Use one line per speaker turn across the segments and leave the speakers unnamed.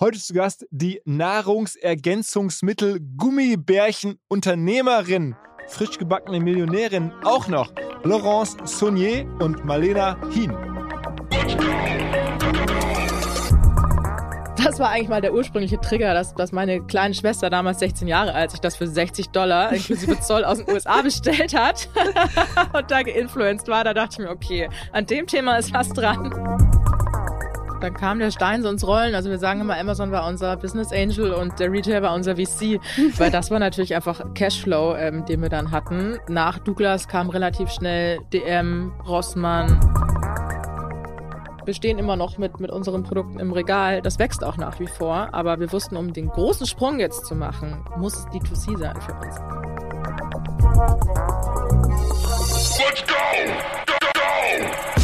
Heute zu Gast die Nahrungsergänzungsmittel Gummibärchen Unternehmerin, frisch gebackene Millionärin auch noch, Laurence Saunier und Malena Hien.
Das war eigentlich mal der ursprüngliche Trigger, dass, dass meine kleine Schwester, damals 16 Jahre alt, sich das für 60 Dollar inklusive Zoll aus den USA bestellt hat und da geinfluenced war. Da dachte ich mir, okay, an dem Thema ist was dran dann kam der Stein so ins Rollen. Also wir sagen immer, Amazon war unser Business Angel und der Retail war unser VC, weil das war natürlich einfach Cashflow, ähm, den wir dann hatten. Nach Douglas kam relativ schnell DM, Rossmann. Wir stehen immer noch mit, mit unseren Produkten im Regal. Das wächst auch nach wie vor. Aber wir wussten, um den großen Sprung jetzt zu machen, muss es D2C sein für uns. Let's go! Go,
go!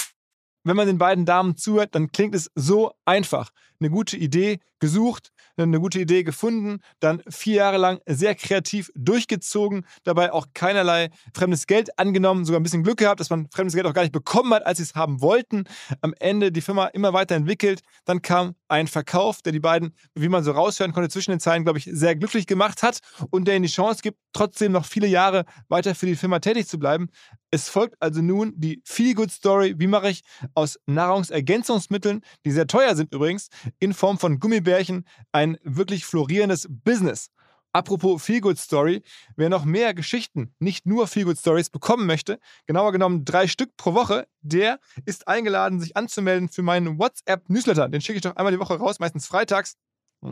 wenn man den beiden Damen zuhört, dann klingt es so einfach. Eine gute Idee gesucht, eine gute Idee gefunden, dann vier Jahre lang sehr kreativ durchgezogen, dabei auch keinerlei fremdes Geld angenommen, sogar ein bisschen Glück gehabt, dass man fremdes Geld auch gar nicht bekommen hat, als sie es haben wollten. Am Ende die Firma immer weiter entwickelt. Dann kam ein Verkauf, der die beiden, wie man so raushören konnte, zwischen den Zeilen, glaube ich, sehr glücklich gemacht hat und der ihnen die Chance gibt, trotzdem noch viele Jahre weiter für die Firma tätig zu bleiben. Es folgt also nun die Feel Good Story. Wie mache ich aus Nahrungsergänzungsmitteln, die sehr teuer sind übrigens, in Form von Gummibärchen ein wirklich florierendes Business? Apropos Feelgood Story, wer noch mehr Geschichten, nicht nur Feelgood Stories bekommen möchte, genauer genommen drei Stück pro Woche, der ist eingeladen, sich anzumelden für meinen WhatsApp-Newsletter. Den schicke ich doch einmal die Woche raus, meistens freitags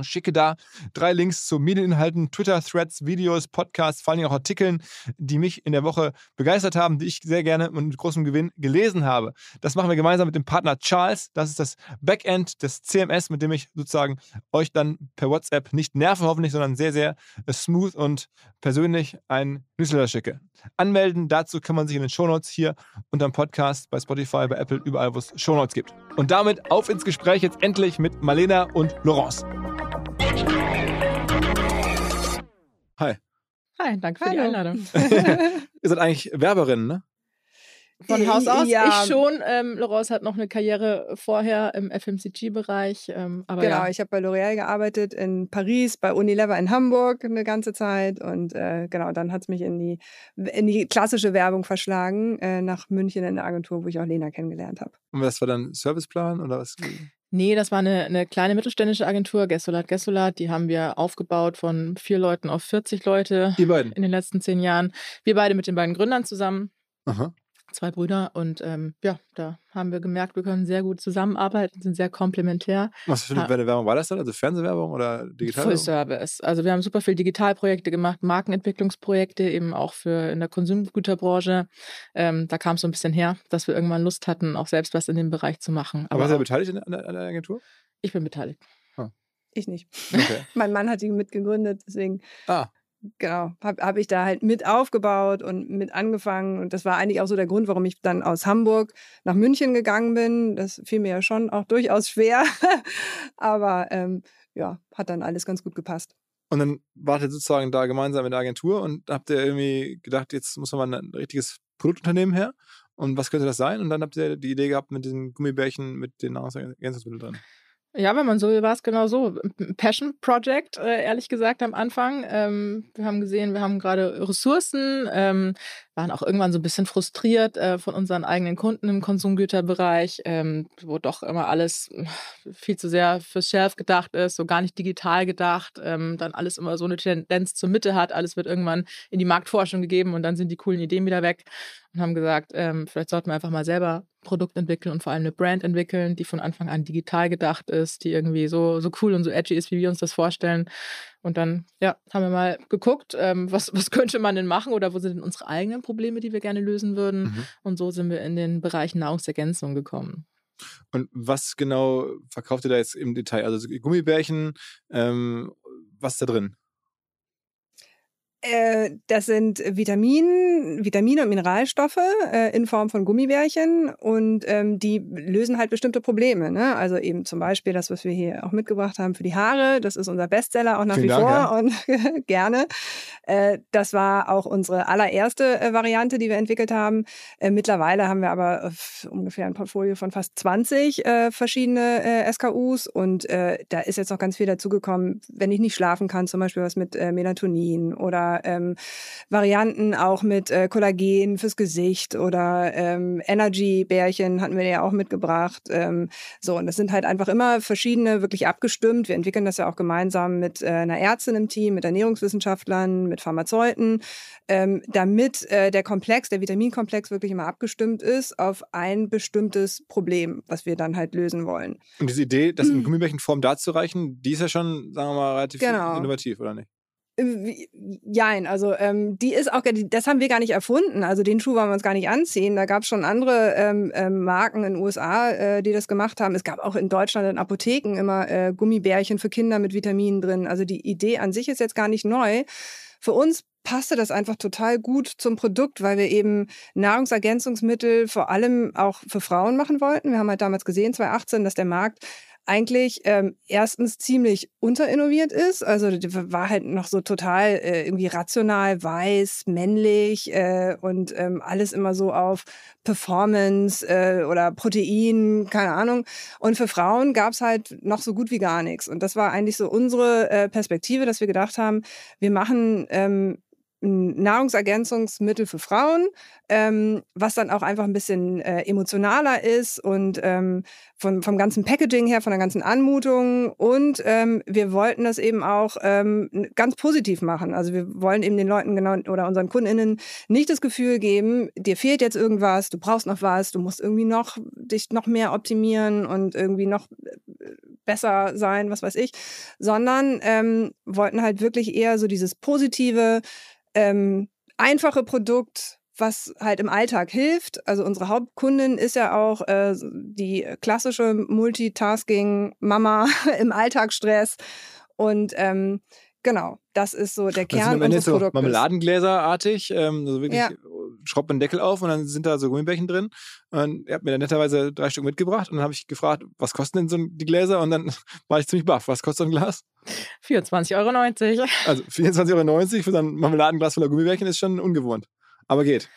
schicke da drei Links zu Medieninhalten, Twitter-Threads, Videos, Podcasts, vor allem auch Artikeln, die mich in der Woche begeistert haben, die ich sehr gerne und mit großem Gewinn gelesen habe. Das machen wir gemeinsam mit dem Partner Charles. Das ist das Backend des CMS, mit dem ich sozusagen euch dann per WhatsApp nicht nerve hoffentlich, sondern sehr, sehr smooth und persönlich ein Newsletter schicke. Anmelden dazu kann man sich in den Shownotes hier unterm Podcast, bei Spotify, bei Apple, überall, wo es Shownotes gibt. Und damit auf ins Gespräch jetzt endlich mit Malena und Laurence. Hi.
Hi, danke für Hallo. die Einladung.
Ihr seid eigentlich Werberin, ne?
Von Haus aus, ja. ich schon. Ähm, Laurence hat noch eine Karriere vorher im FMCG-Bereich. Ähm,
genau, ja. ich habe bei L'Oréal gearbeitet in Paris, bei Unilever in Hamburg eine ganze Zeit. Und äh, genau, dann hat es mich in die, in die klassische Werbung verschlagen, äh, nach München in der Agentur, wo ich auch Lena kennengelernt habe.
Und was war dann Serviceplan oder was?
Nee, das war eine, eine kleine mittelständische Agentur, Gessolat Gessolat. Die haben wir aufgebaut von vier Leuten auf 40 Leute.
Die beiden?
In den letzten zehn Jahren. Wir beide mit den beiden Gründern zusammen.
Aha
zwei Brüder und ähm, ja, da haben wir gemerkt, wir können sehr gut zusammenarbeiten, sind sehr komplementär.
Was für eine Werbung war das dann? Also Fernsehwerbung oder Digitalwerbung?
Full Service. Also wir haben super viel Digitalprojekte gemacht, Markenentwicklungsprojekte eben auch für in der Konsumgüterbranche. Ähm, da kam es so ein bisschen her, dass wir irgendwann Lust hatten, auch selbst was in dem Bereich zu machen.
Aber, Aber warst du beteiligt an der, an der Agentur?
Ich bin beteiligt.
Ah. Ich nicht. Okay. mein Mann hat die mitgegründet, deswegen.
Ah.
Genau, habe hab ich da halt mit aufgebaut und mit angefangen. Und das war eigentlich auch so der Grund, warum ich dann aus Hamburg nach München gegangen bin. Das fiel mir ja schon auch durchaus schwer. Aber ähm, ja, hat dann alles ganz gut gepasst.
Und dann wart ihr sozusagen da gemeinsam in der Agentur und habt ihr irgendwie gedacht, jetzt muss man ein richtiges Produktunternehmen her. Und was könnte das sein? Und dann habt ihr die Idee gehabt mit den Gummibärchen mit den Nahrungsergänzungsmitteln drin.
Ja, wenn man so will, war es genau so. Passion Project, äh, ehrlich gesagt, am Anfang. Ähm, wir haben gesehen, wir haben gerade Ressourcen, ähm, waren auch irgendwann so ein bisschen frustriert äh, von unseren eigenen Kunden im Konsumgüterbereich, ähm, wo doch immer alles viel zu sehr fürs Shelf gedacht ist, so gar nicht digital gedacht, dann alles immer so eine Tendenz zur Mitte hat, alles wird irgendwann in die Marktforschung gegeben und dann sind die coolen Ideen wieder weg und haben gesagt, vielleicht sollten wir einfach mal selber Produkt entwickeln und vor allem eine Brand entwickeln, die von Anfang an digital gedacht ist, die irgendwie so, so cool und so edgy ist, wie wir uns das vorstellen. Und dann, ja, haben wir mal geguckt, ähm, was, was könnte man denn machen oder wo sind denn unsere eigenen Probleme, die wir gerne lösen würden. Mhm. Und so sind wir in den Bereich Nahrungsergänzung gekommen.
Und was genau verkauft ihr da jetzt im Detail? Also Gummibärchen, ähm, was ist da drin?
Äh, das sind Vitamin, Vitamine und Mineralstoffe äh, in Form von Gummibärchen und ähm, die lösen halt bestimmte Probleme. Ne? Also eben zum Beispiel das, was wir hier auch mitgebracht haben für die Haare. Das ist unser Bestseller auch nach Vielen wie Dank, vor ja. und gerne. Äh, das war auch unsere allererste äh, Variante, die wir entwickelt haben. Äh, mittlerweile haben wir aber ungefähr ein Portfolio von fast 20 äh, verschiedene SKUs und da ist jetzt noch ganz viel dazugekommen, wenn ich nicht schlafen kann, zum Beispiel was mit Melatonin oder ähm, Varianten auch mit äh, Kollagen fürs Gesicht oder ähm, Energy-Bärchen hatten wir ja auch mitgebracht. Ähm, so, und das sind halt einfach immer verschiedene, wirklich abgestimmt. Wir entwickeln das ja auch gemeinsam mit äh, einer Ärztin im Team, mit Ernährungswissenschaftlern, mit Pharmazeuten, ähm, damit äh, der Komplex, der Vitaminkomplex wirklich immer abgestimmt ist auf ein bestimmtes Problem, was wir dann halt lösen wollen.
Und diese Idee, das in Gummibärchenform darzureichen, die ist ja schon, sagen wir mal, relativ genau. innovativ, oder nicht?
Jein, also ähm, die ist auch, das haben wir gar nicht erfunden. Also den Schuh wollen wir uns gar nicht anziehen. Da gab es schon andere ähm, ähm, Marken in den USA, äh, die das gemacht haben. Es gab auch in Deutschland in Apotheken immer äh, Gummibärchen für Kinder mit Vitaminen drin. Also die Idee an sich ist jetzt gar nicht neu. Für uns passte das einfach total gut zum Produkt, weil wir eben Nahrungsergänzungsmittel vor allem auch für Frauen machen wollten. Wir haben halt damals gesehen, 2018, dass der Markt eigentlich ähm, erstens ziemlich unterinnoviert ist. Also war halt noch so total äh, irgendwie rational, weiß, männlich äh, und ähm, alles immer so auf Performance äh, oder Protein, keine Ahnung. Und für Frauen gab's halt noch so gut wie gar nichts. Und das war eigentlich so unsere äh, Perspektive, dass wir gedacht haben, wir machen ähm, Nahrungsergänzungsmittel für Frauen, ähm, was dann auch einfach ein bisschen äh, emotionaler ist und ähm, von, vom ganzen Packaging her, von der ganzen Anmutung. Und ähm, wir wollten das eben auch ähm, ganz positiv machen. Also wir wollen eben den Leuten genau oder unseren KundInnen nicht das Gefühl geben, dir fehlt jetzt irgendwas, du brauchst noch was, du musst irgendwie noch dich noch mehr optimieren und irgendwie noch äh, besser sein, was weiß ich, sondern ähm, wollten halt wirklich eher so dieses positive, ähm, einfache Produkt, was halt im Alltag hilft. Also unsere Hauptkundin ist ja auch äh, die klassische Multitasking-Mama im Alltagsstress. Und ähm, genau, das ist so der Kern das sind am Ende so
Marmeladengläserartig, ähm, also wirklich ja. schraubt man den Deckel auf und dann sind da so Gummibärchen drin. Und er hat mir dann netterweise drei Stück mitgebracht und dann habe ich gefragt, was kosten denn so die Gläser? Und dann war ich ziemlich baff. Was kostet so ein Glas?
24,90 Euro.
Also 24,90 Euro für so ein Marmeladenglas voller Gummibärchen ist schon ungewohnt. Aber geht.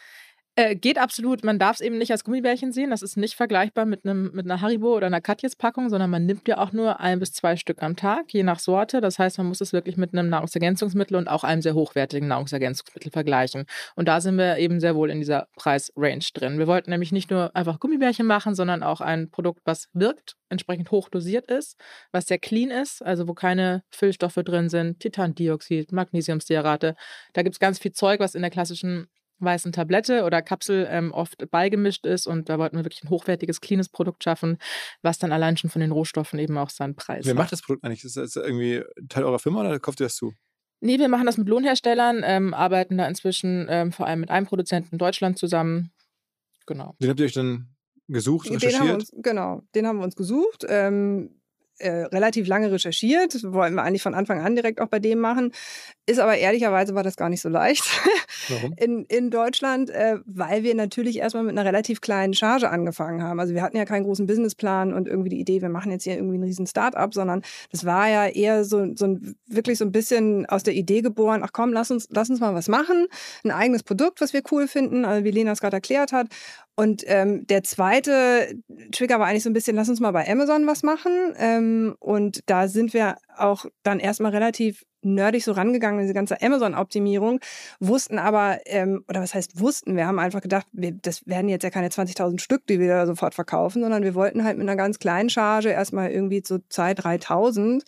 Äh, geht absolut. Man darf es eben nicht als Gummibärchen sehen. Das ist nicht vergleichbar mit, einem, mit einer Haribo oder einer Katjes-Packung, sondern man nimmt ja auch nur ein bis zwei Stück am Tag, je nach Sorte. Das heißt, man muss es wirklich mit einem Nahrungsergänzungsmittel und auch einem sehr hochwertigen Nahrungsergänzungsmittel vergleichen. Und da sind wir eben sehr wohl in dieser Preisrange drin. Wir wollten nämlich nicht nur einfach Gummibärchen machen, sondern auch ein Produkt, was wirkt, entsprechend hoch dosiert ist, was sehr clean ist, also wo keine Füllstoffe drin sind, Titandioxid, Magnesiumstearate. Da gibt es ganz viel Zeug, was in der klassischen weißen Tablette oder Kapsel ähm, oft beigemischt ist. Und da wollten wir wirklich ein hochwertiges, cleanes Produkt schaffen, was dann allein schon von den Rohstoffen eben auch seinen Preis
Wer hat. macht das Produkt eigentlich? Ist das irgendwie Teil eurer Firma oder kauft ihr das zu?
Nee, wir machen das mit Lohnherstellern, ähm, arbeiten da inzwischen ähm, vor allem mit einem Produzenten in Deutschland zusammen. Genau.
Den habt ihr euch dann gesucht, den recherchiert?
Haben uns, genau, den haben wir uns gesucht. Ähm, äh, relativ lange recherchiert, wollten wir eigentlich von Anfang an direkt auch bei dem machen. Ist aber ehrlicherweise war das gar nicht so leicht
Warum?
in, in Deutschland, äh, weil wir natürlich erstmal mit einer relativ kleinen Charge angefangen haben. Also wir hatten ja keinen großen Businessplan und irgendwie die Idee, wir machen jetzt hier irgendwie einen riesen Start-up, sondern das war ja eher so, so ein, wirklich so ein bisschen aus der Idee geboren, ach komm, lass uns, lass uns mal was machen, ein eigenes Produkt, was wir cool finden, also wie Lena es gerade erklärt hat. Und ähm, der zweite Trigger war eigentlich so ein bisschen, lass uns mal bei Amazon was machen. Ähm, und da sind wir auch dann erstmal relativ nerdig so rangegangen, diese ganze Amazon-Optimierung, wussten aber, ähm, oder was heißt wussten, wir haben einfach gedacht, wir, das werden jetzt ja keine 20.000 Stück, die wir da sofort verkaufen, sondern wir wollten halt mit einer ganz kleinen Charge erstmal irgendwie zu 2.000, 3.000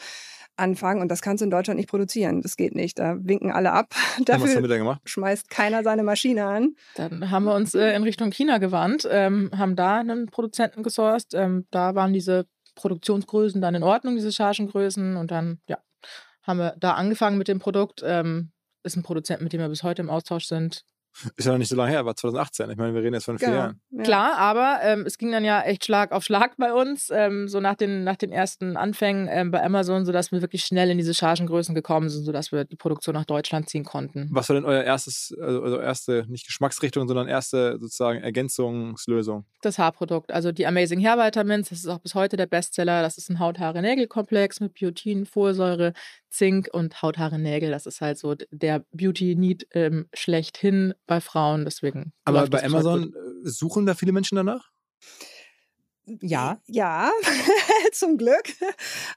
anfangen und das kannst du in Deutschland nicht produzieren. Das geht nicht. Da winken alle ab.
Und was haben
Dafür
wir da gemacht?
schmeißt keiner seine Maschine an.
Dann haben wir uns äh, in Richtung China gewandt, ähm, haben da einen Produzenten gesourced. Ähm, da waren diese Produktionsgrößen dann in Ordnung, diese Chargengrößen. Und dann, ja, haben wir da angefangen mit dem Produkt. Ähm, ist ein Produzent, mit dem wir bis heute im Austausch sind.
Ist ja noch nicht so lange her, war 2018. Ich meine, wir reden jetzt von vier
Genau.
Jahren.
Ja.
Klar, aber ähm, es ging dann ja echt Schlag auf Schlag bei uns, ähm, so nach den, nach den ersten Anfängen ähm, bei Amazon, sodass wir wirklich schnell in diese Chargengrößen gekommen sind, sodass wir die Produktion nach Deutschland ziehen konnten.
Was war denn euer erstes, also also erste, nicht Geschmacksrichtung, sondern erste sozusagen Ergänzungslösung?
Das Haarprodukt, also die Amazing Hair Vitamins, das ist auch bis heute der Bestseller. Das ist ein Haut-Haare-Nägel-Komplex mit Biotin, Folsäure, Zink und Haut-Haare-Nägel. Das ist halt so der Beauty-Need ähm, schlechthin bei Frauen. Deswegen.
Aber bei. Amazon äh, suchen da viele Menschen danach?
Ja.
Ja, zum Glück.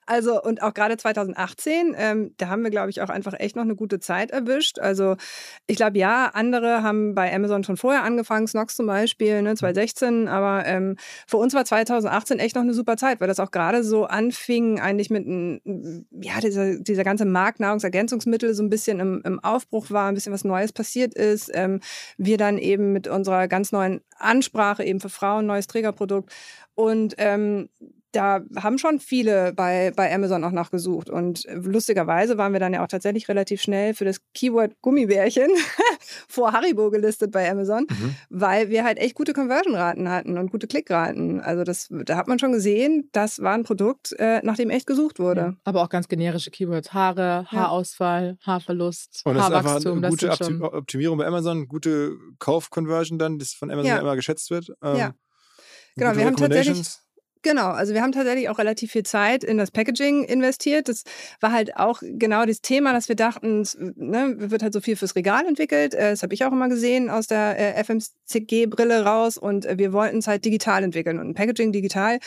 Also, und auch gerade 2018, ähm, da haben wir, glaube ich, auch einfach echt noch eine gute Zeit erwischt. Also, ich glaube, ja, andere haben bei Amazon schon vorher angefangen, Snox zum Beispiel, ne, 2016, aber ähm, für uns war 2018 echt noch eine super Zeit, weil das auch gerade so anfing, eigentlich mit, n- ja, dieser, dieser ganze Markt Nahrungsergänzungsmittel so ein bisschen im, im Aufbruch war, ein bisschen was Neues passiert ist. Ähm, wir dann eben mit unserer ganz neuen Ansprache eben für Frauen, neues Trägerprodukt. Und ähm, da haben schon viele bei, bei Amazon auch nachgesucht. Und lustigerweise waren wir dann ja auch tatsächlich relativ schnell für das Keyword Gummibärchen vor Haribo gelistet bei Amazon,
Mhm.
weil wir halt echt gute Conversion-Raten hatten und gute Klickraten. Also das, da hat man schon gesehen, das war ein Produkt, äh, nach dem echt gesucht wurde.
Ja. Aber auch ganz generische Keywords. Haare,
Ja.
Haarausfall, Haarverlust,
Und das ist einfach
Haarwachstum.
eine gute
sind
Opti
schon
Optimierung bei Amazon, gute Kauf-Conversion dann, das von Amazon
Ja.
immer geschätzt wird. Ähm,
Ja. Genau, wir haben tatsächlich-. Genau, also wir haben tatsächlich auch relativ viel Zeit in das Packaging investiert. Das war halt auch genau das Thema, dass wir dachten, ne, wird halt so viel fürs Regal entwickelt. Äh, Das habe ich auch immer gesehen aus der äh, FMCG-Brille raus und äh, wir wollten es halt digital entwickeln. Und ein Packaging digital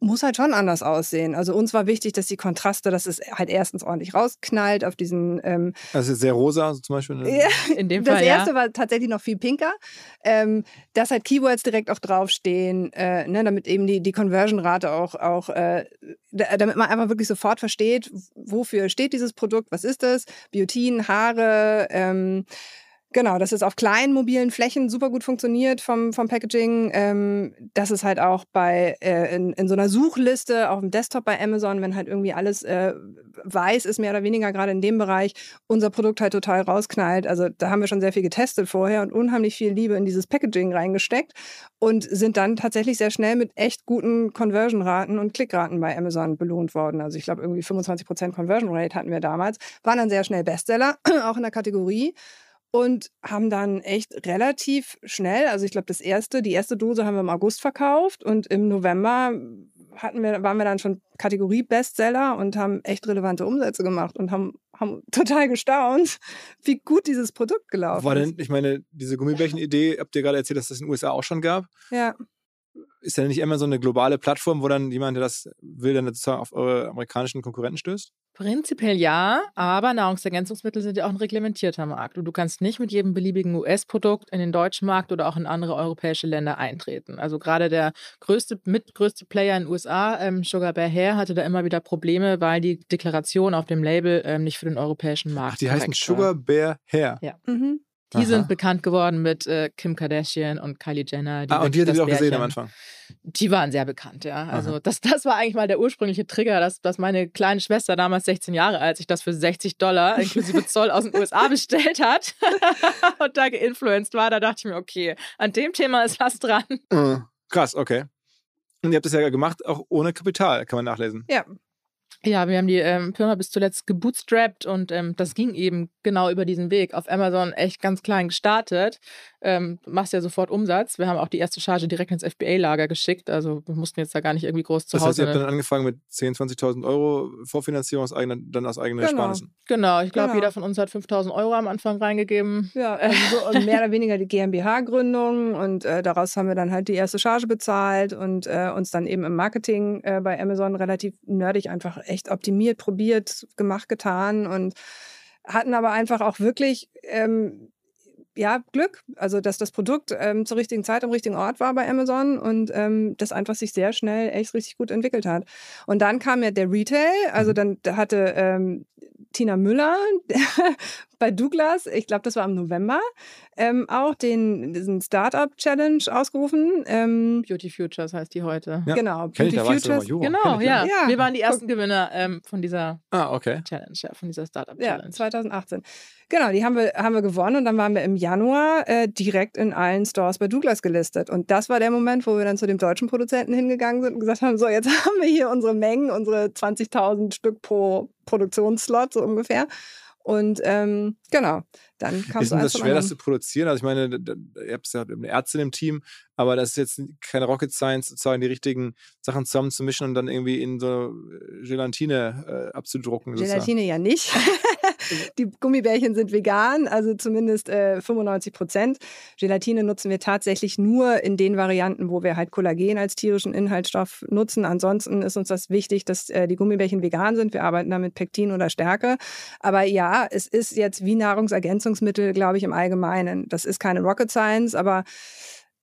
muss halt schon anders aussehen. Also uns war wichtig, dass die Kontraste, dass es halt erstens ordentlich rausknallt auf diesen ähm,
Also sehr rosa so zum Beispiel. ne?
ja,
in dem
das
Fall,
erste
ja.
war tatsächlich noch viel pinker, ähm, dass halt Keywords direkt auch draufstehen, äh, ne, damit eben die, die Conversion-Rate auch, auch äh, da- damit man einfach wirklich sofort versteht, wofür steht dieses Produkt, was ist das, Biotin, Haare, ähm, Genau, dass es auf kleinen mobilen Flächen super gut funktioniert vom, vom Packaging. Ähm, dass es halt auch bei äh, in, in so einer Suchliste auf dem Desktop bei Amazon, wenn halt irgendwie alles äh, weiß ist, mehr oder weniger gerade in dem Bereich, unser Produkt halt total rausknallt. Also da haben wir schon sehr viel getestet vorher und unheimlich viel Liebe in dieses Packaging reingesteckt und sind dann tatsächlich sehr schnell mit echt guten Conversion-Raten und Klickraten bei Amazon belohnt worden. Also ich glaube irgendwie 25% Conversion Rate hatten wir damals, waren dann sehr schnell Bestseller, auch in der Kategorie und haben dann echt relativ schnell, also ich glaube, das erste, die erste Dose haben wir im August verkauft und im November hatten wir, waren wir dann schon Kategorie Bestseller und haben echt relevante Umsätze gemacht und haben, haben total gestaunt, wie gut dieses Produkt gelaufen
War
ist.
denn, ich meine, diese Gummibärchen-Idee, habt ihr gerade erzählt, dass das in den USA auch schon gab?
Ja.
Ist ja nicht immer so eine globale Plattform, wo dann jemand, der das will, dann sozusagen auf eure amerikanischen Konkurrenten stößt?
Prinzipiell ja, aber Nahrungsergänzungsmittel sind ja auch ein reglementierter Markt. Und du kannst nicht mit jedem beliebigen US-Produkt in den deutschen Markt oder auch in andere europäische Länder eintreten. Also gerade der größte, mitgrößte Player in den USA, ähm, Sugar Bear Hair, hatte da immer wieder Probleme, weil die Deklaration auf dem Label ähm, nicht für den europäischen Markt
Ach, die heißen. Sugar Bear Hair.
Mhm.
Die
Aha.
sind bekannt geworden mit äh, Kim Kardashian und Kylie Jenner.
Ah, und die ihr
das
auch gesehen am Anfang.
Die waren sehr bekannt, ja. Also das, das war eigentlich mal der ursprüngliche Trigger, dass, dass meine kleine Schwester damals 16 Jahre alt sich das für 60 Dollar inklusive Zoll aus den USA bestellt hat und da geinfluenced war. Da dachte ich mir, okay, an dem Thema ist was dran.
Äh, Krass, okay. Und ihr habt das ja gemacht, auch ohne Kapital, kann man nachlesen.
Ja,
Ja, wir haben die ähm, Firma bis zuletzt gebootstrapped und ähm, das ging eben genau über diesen Weg. Auf Amazon echt ganz klein gestartet. Ähm, machst ja sofort Umsatz. Wir haben auch die erste Charge direkt ins FBA-Lager geschickt. Also wir mussten jetzt da gar nicht irgendwie groß zu
Das
Hause.
heißt, ihr habt dann angefangen mit 10.000, 20.000 Euro Vorfinanzierung aus eigener, dann aus eigenen
Genau.
Ersparnissen.
genau, ich glaube,
Genau.
jeder von uns hat 5000 Euro am Anfang reingegeben.
Ja, also so und mehr oder weniger die GmbH-Gründung und äh, daraus haben wir dann halt die erste Charge bezahlt und äh, uns dann eben im Marketing äh, bei Amazon relativ nerdig einfach echt optimiert, probiert, gemacht, getan und hatten aber einfach auch wirklich ähm, ja, Glück, also dass das Produkt ähm, zur richtigen Zeit am richtigen Ort war bei Amazon und ähm, das einfach sich sehr schnell echt richtig gut entwickelt hat. Und dann kam ja der Retail, also dann hatte ähm, Tina Müller bei Douglas, ich glaube, das war im November, ähm, auch den, diesen Startup Challenge ausgerufen. Ähm,
Beauty Futures heißt die heute.
Ja,
Genau,
ich, da war ich
Futures.
Genau,
ich,
ja.
Ja.
Wir waren die ersten Gewinner ähm, von dieser
Ah, okay.
Challenge, ja, von dieser Startup
Ja,
Challenge.
2018. Genau, die haben wir, haben wir gewonnen und dann waren wir im Januar äh, direkt in allen Stores bei Douglas gelistet. Und das war der Moment, wo wir dann zu dem deutschen Produzenten hingegangen sind und gesagt haben, so, jetzt haben wir hier unsere Mengen, unsere 20.000 Stück pro Produktionsslot, so ungefähr. Und ähm, genau, dann kam
Ist denn
eins
das schwer, das zu produzieren? Also ich meine, ihr habt ja eine Ärztin im Team, aber das ist jetzt keine Rocket Science, sozusagen die richtigen Sachen zusammenzumischen und dann irgendwie in so äh, Gelatine äh, abzudrucken. sozusagen.
Gelatine ja nicht. Die Gummibärchen sind vegan, also zumindest äh, 95 Prozent. Gelatine nutzen wir tatsächlich nur in den Varianten, wo wir halt Kollagen als tierischen Inhaltsstoff nutzen. Ansonsten ist uns das wichtig, dass äh, die Gummibärchen vegan sind. Wir arbeiten da mit Pektin oder Stärke. Aber ja, es ist jetzt wie Nahrungsergänzungsmittel, glaube ich, im Allgemeinen. Das ist keine Rocket Science, aber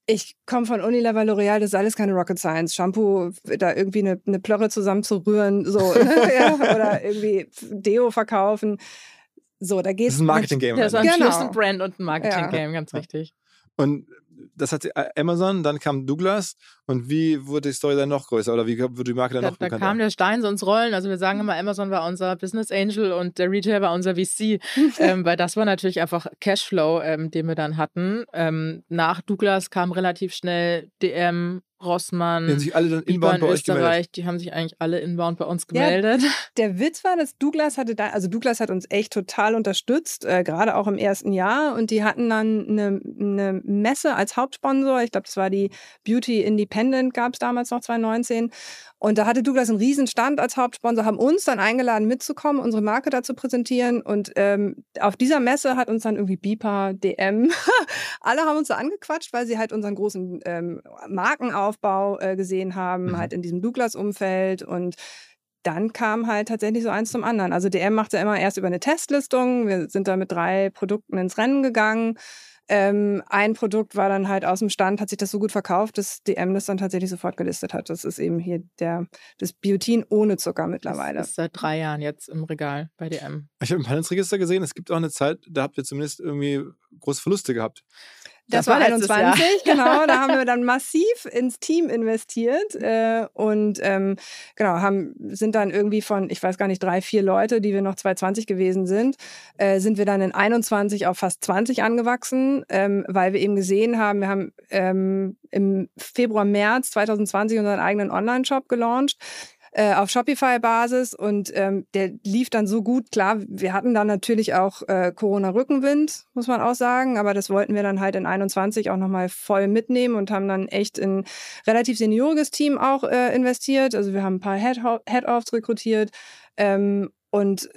ich komme von Unilever L'Oreal, das ist alles keine Rocket Science. Shampoo, da irgendwie eine, eine Plörre zusammenzurühren, so, ne? ja, oder irgendwie Deo verkaufen. So, da
Das
geht's.
ist ein Marketing-Game.
Das war
eigentlich.
ein
Genau.
Schlüsselbrand und ein Marketing-Game, ganz
Ja.
richtig.
Und das hat äh, Amazon, dann kam Douglas und wie wurde die Story dann noch größer oder wie wurde die Marke dann
Da,
noch
da
bekannter?
kam der Stein so ins Rollen. Also wir sagen immer, Amazon war unser Business Angel und der Retail war unser VC, ähm, weil das war natürlich einfach Cashflow, ähm, den wir dann hatten. Ähm, nach Douglas kam relativ schnell DM, Rossmann,
die haben sich alle dann inbound
in
bei euch gemeldet.
Die haben sich eigentlich alle inbound bei uns
Ja,
gemeldet.
Der Witz war, dass Douglas hatte da, also Douglas hat uns echt total unterstützt, äh, gerade auch im ersten Jahr. Und die hatten dann eine, eine Messe als Hauptsponsor. Ich glaube, das war die Beauty Independent, gab es damals noch 2019. Und da hatte Douglas einen riesen Stand als Hauptsponsor, haben uns dann eingeladen mitzukommen, unsere Marke da zu präsentieren. Und ähm, auf dieser Messe hat uns dann irgendwie Bipa, DM, alle haben uns da angequatscht, weil sie halt unseren großen ähm, Markenaufbau äh, gesehen haben,
Mhm.
halt in diesem Douglas-Umfeld. Und dann kam halt tatsächlich so eins zum anderen. Also DM macht ja immer erst über eine Testlistung. Wir sind da mit drei Produkten ins Rennen gegangen. Ähm, ein Produkt war dann halt aus dem Stand, hat sich das so gut verkauft, dass DM das dann tatsächlich sofort gelistet hat. Das ist eben hier der, das Biotin ohne Zucker mittlerweile.
Das ist seit drei Jahren jetzt im Regal bei DM.
Ich habe im Handelsregister gesehen, es gibt auch eine Zeit, da habt ihr zumindest irgendwie große Verluste gehabt.
Das,
Das
war
war letztes
21, genau. Da haben wir dann massiv ins Team investiert äh, und ähm, genau haben sind dann irgendwie von, ich weiß gar nicht, drei, vier Leute, die wir noch 2020 gewesen sind, äh, sind wir dann in 21 auf fast 20 angewachsen, ähm, weil wir eben gesehen haben, wir haben ähm, im Februar, März 2020 unseren eigenen Online-Shop gelauncht äh, auf Shopify-Basis und ähm, der lief dann so gut. Klar, wir hatten dann natürlich auch äh, Corona-Rückenwind, muss man auch sagen, aber das wollten wir dann halt in 21 auch nochmal voll mitnehmen und haben dann echt in relativ senioriges Team auch äh, investiert. Also wir haben ein paar Head- Head-Offs rekrutiert. Ähm, und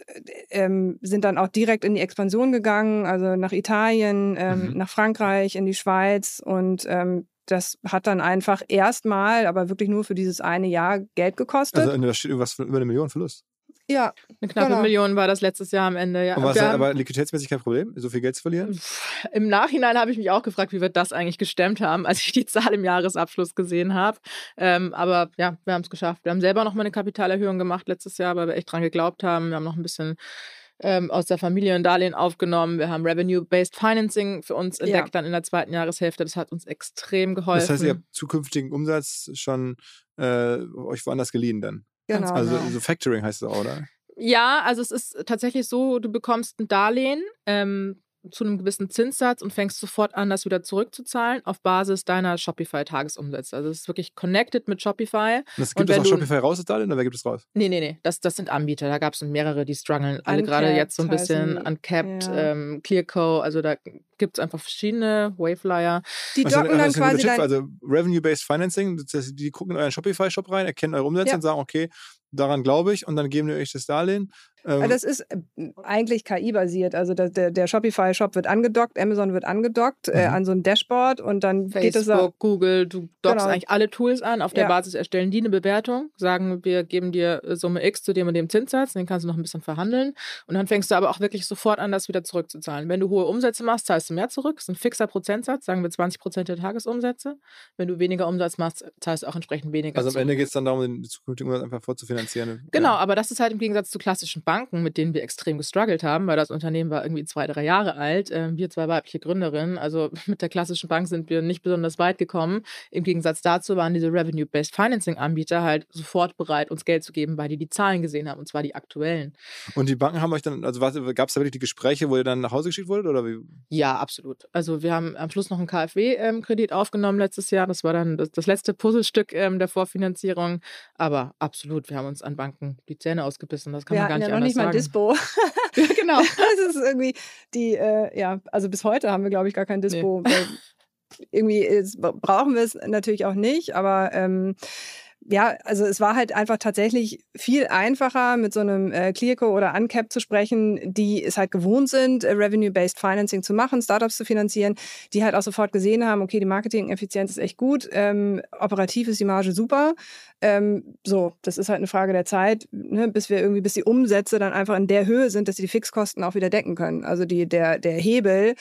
ähm, sind dann auch direkt in die Expansion gegangen, also nach Italien, ähm,
Mhm.
nach Frankreich, in die Schweiz und ähm, das hat dann einfach erstmal, aber wirklich nur für dieses eine Jahr Geld gekostet.
Also da steht irgendwas von über eine Million Verlust.
ja,
Eine knappe
Genau.
Million war das letztes Jahr am Ende. Ja.
Und
Wir
halt
haben-
aber liquiditätsmäßig kein Problem, so viel Geld zu verlieren?
Im Nachhinein habe ich mich auch gefragt, wie wir das eigentlich gestemmt haben, als ich die Zahl im Jahresabschluss gesehen habe. Ähm, aber ja, wir haben es geschafft. Wir haben selber noch mal eine Kapitalerhöhung gemacht letztes Jahr, weil wir echt dran geglaubt haben. Wir haben noch ein bisschen ähm, aus der Familie ein Darlehen aufgenommen. Wir haben Revenue-Based Financing für uns entdeckt,
Ja.
dann in der zweiten Jahreshälfte. Das hat uns extrem geholfen.
Das heißt, ihr habt zukünftigen Umsatz schon äh, euch woanders geliehen dann.
genau.
Also
genau.
so Factoring heißt es auch, oder?
Ja, also es ist tatsächlich so, du bekommst ein Darlehen. Ähm, zu einem gewissen Zinssatz und fängst sofort an, das wieder zurückzuzahlen auf Basis deiner Shopify-Tagesumsätze. Also es ist wirklich connected mit Shopify.
Das gibt
Und
es auch
du-
Shopify raus, das Darlehen, oder wer gibt es raus?
Nee, nee, nee, das, das sind Anbieter. Da gab es mehrere, die strugglen alle gerade
Uncapped
jetzt so ein bisschen. Uncapped,
Ja.
ähm, Clearco, also da gibt es einfach verschiedene Waveflyer.
Die docken
was
dann quasi dein,
Also Revenue-Based Financing, das heißt, die gucken in euren Shopify-Shop rein, erkennen eure Umsätze
Ja.
und sagen, okay, daran glaube ich und dann geben die euch das Darlehen. Ähm,
Ja, Das ist äh, eigentlich KI-basiert. Also der, der, Shopify-Shop wird angedockt, Amazon wird angedockt äh,
Mhm.
an so ein Dashboard und dann geht es da.
Facebook, Google, du dockst
Genau.
eigentlich alle Tools an. Auf der
Ja.
Basis erstellen die eine Bewertung, sagen, wir geben dir äh, Summe X zu dem und dem Zinssatz, den kannst du noch ein bisschen verhandeln. Und dann fängst du aber auch wirklich sofort an, das wieder zurückzuzahlen. Wenn du hohe Umsätze machst, zahlst du mehr zurück. Das ist ein fixer Prozentsatz, sagen wir 20 Prozent der Tagesumsätze. Wenn du weniger Umsatz machst, zahlst du auch entsprechend weniger.
also am
zurück.
Ende geht es dann darum, den zukünftigen Umsatz einfach vorzufinanzieren.
Genau,
Ja.
aber das ist halt im Gegensatz zu klassischen Banken, mit denen wir extrem gestruggelt haben, weil das Unternehmen war irgendwie zwei, drei Jahre alt. Ähm, wir zwei weibliche Gründerinnen. Also mit der klassischen Bank sind wir nicht besonders weit gekommen. Im Gegensatz dazu waren diese Revenue-Based Financing-Anbieter halt sofort bereit, uns Geld zu geben, weil die die Zahlen gesehen haben, und zwar die aktuellen.
Und die Banken haben euch dann, also gab es da wirklich die Gespräche, wo ihr dann nach Hause geschickt wurdet? Oder wie?
Ja, absolut. Also wir haben am Schluss noch einen KfW-Kredit aufgenommen letztes Jahr. Das war dann das, das letzte Puzzlestück ähm, der Vorfinanzierung. Aber absolut, wir haben uns an Banken die Zähne ausgebissen. Das kann
Wir
man gar nicht
ja noch nicht mal ein
anders
Dispo.
sagen. genau.
das ist irgendwie die, äh, ja, also bis heute haben wir, glaube ich, gar kein Dispo. weil irgendwie ist, brauchen wir es natürlich auch nicht, aber ähm, ja, also es war halt einfach tatsächlich viel einfacher, mit so einem äh, Clearco oder Uncap zu sprechen, die es halt gewohnt sind, äh, Revenue-Based Financing zu machen, Startups zu finanzieren, die halt auch sofort gesehen haben, okay, die Marketing-Effizienz ist echt gut, ähm, operativ ist die Marge super. Ähm, so, das ist halt eine Frage der Zeit, ne, bis wir irgendwie, bis die Umsätze dann einfach in der Höhe sind, dass sie die Fixkosten auch wieder decken können. Also die, der, der Hebel,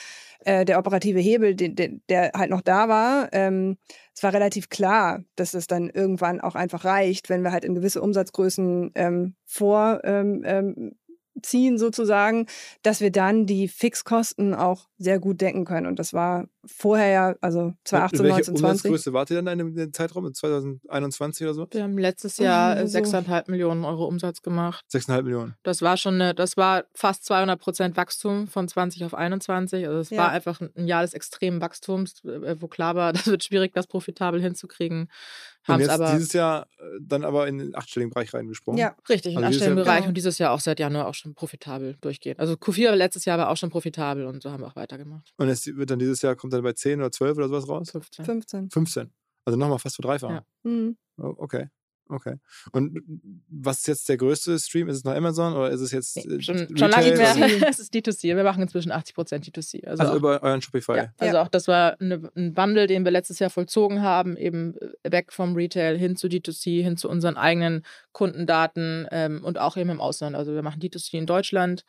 äh, der operative Hebel, der, der, der halt noch da war, ähm, es war relativ klar, dass es dann irgendwann auch einfach reicht, wenn wir halt in gewisse Umsatzgrößen ähm, vor ähm, ähm, ziehen sozusagen, dass wir dann die Fixkosten auch sehr gut decken können. Und das war vorher ja, also 2018,
Welche
19, 20.
Umsatzgröße wart ihr dann in dem, Zeitraum, in 2021 oder so?
Wir haben letztes Jahr
Mhm, so.
6,5 Millionen Euro Umsatz gemacht.
6,5 Millionen.
Das war schon eine, das war fast 200 Prozent Wachstum von 20 auf 21. Also es
Ja.
war einfach ein- ein Jahr des extremen Wachstums, äh, wo klar war, das wird schwierig, das profitabel hinzukriegen.
Und
Haben es
jetzt
aber
dieses Jahr äh, dann aber in den achtstelligen Bereich reingesprungen.
Ja,
richtig in
Also dieses Jahr-
Anstellungsbereich
Genau.
und dieses Jahr auch seit Januar auch schon profitabel durchgehen. Also Q4 letztes Jahr war auch schon profitabel und so haben wir auch weitergemacht.
Und es wird dann dieses Jahr, kommt dann bei 10 oder 12 oder sowas raus?
15.
15.
15. Also nochmal fast verdreifachen.
Ja.
Mhm.
Oh, okay. Okay. Und was ist jetzt der größte Stream? Ist es noch Amazon oder ist es jetzt
Nee,
äh,
schon,
Retail
schon lange nicht mehr. es ist D2C. Wir machen inzwischen 80 Prozent D2C. Also,
Also
auch-
über euren Shopify.
Ja, also auch das war eine, ein Wandel, den wir letztes Jahr vollzogen haben, eben äh, weg vom Retail hin zu D2C, hin zu unseren eigenen Kundendaten ähm, und auch eben im Ausland. Also wir machen D2C in Deutschland,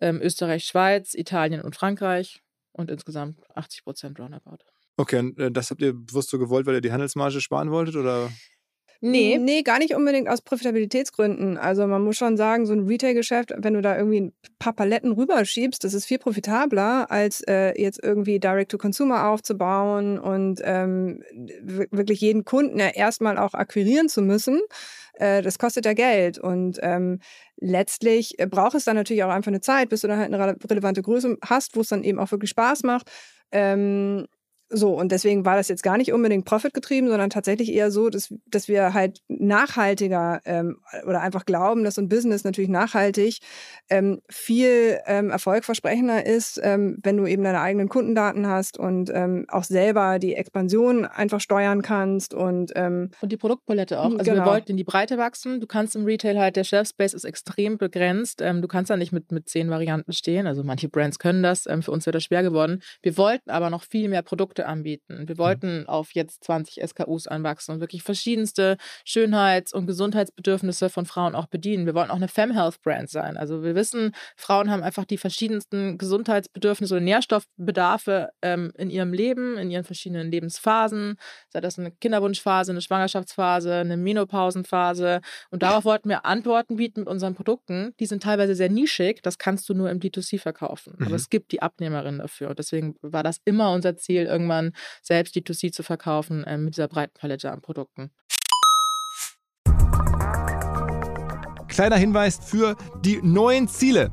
ähm, Österreich, Schweiz, Italien und Frankreich und insgesamt 80 Prozent roundabout.
Okay, und äh, das habt ihr bewusst so gewollt, weil ihr die Handelsmarge sparen wolltet? Oder?
Nee,
Nee, gar nicht unbedingt aus Profitabilitätsgründen. Also man muss schon sagen, so ein Retail-Geschäft, wenn du da irgendwie ein paar Paletten rüberschiebst, das ist viel profitabler, als äh, jetzt irgendwie Direct-to-Consumer aufzubauen und ähm, wirklich jeden Kunden ja erstmal auch akquirieren zu müssen. Äh, das kostet ja Geld. Und ähm, letztlich braucht es dann natürlich auch einfach eine Zeit, bis du dann halt eine rele- relevante Größe hast, wo es dann eben auch wirklich Spaß macht. Ähm, so, und deswegen war das jetzt gar nicht unbedingt profitgetrieben, sondern tatsächlich eher so, dass, dass wir halt nachhaltiger ähm, oder einfach glauben, dass so ein Business natürlich nachhaltig ähm, viel ähm, erfolgversprechender ist, ähm, wenn du eben deine eigenen Kundendaten hast und ähm, auch selber die Expansion einfach steuern kannst und ähm,
Und die Produktpalette auch.
Mhm,
Also wir
genau.
wollten in die Breite wachsen. Du kannst im Retail halt, der Shelf Space ist extrem begrenzt. Ähm, du kannst da nicht mit, mit zehn Varianten stehen. Also manche Brands können das. Ähm, für uns wäre das schwer geworden. Wir wollten aber noch viel mehr Produkte anbieten. Wir wollten auf jetzt 20 SKUs anwachsen und wirklich verschiedenste Schönheits- und Gesundheitsbedürfnisse von Frauen auch bedienen. Wir wollten auch eine Fem Health Brand sein. Also wir wissen, Frauen haben einfach die verschiedensten Gesundheitsbedürfnisse und Nährstoffbedarfe ähm, in ihrem Leben, in ihren verschiedenen Lebensphasen sei das eine Kinderwunschphase, eine Schwangerschaftsphase, eine Menopausenphase. Und darauf wollten wir Antworten bieten mit unseren Produkten. Die sind teilweise sehr nischig, das kannst du nur im D2C verkaufen.
Mhm.
Aber es gibt die Abnehmerinnen dafür. Und deswegen war das immer unser Ziel, irgendwann selbst D2C zu verkaufen äh, mit dieser breiten Palette an Produkten.
Kleiner Hinweis für die neuen Ziele.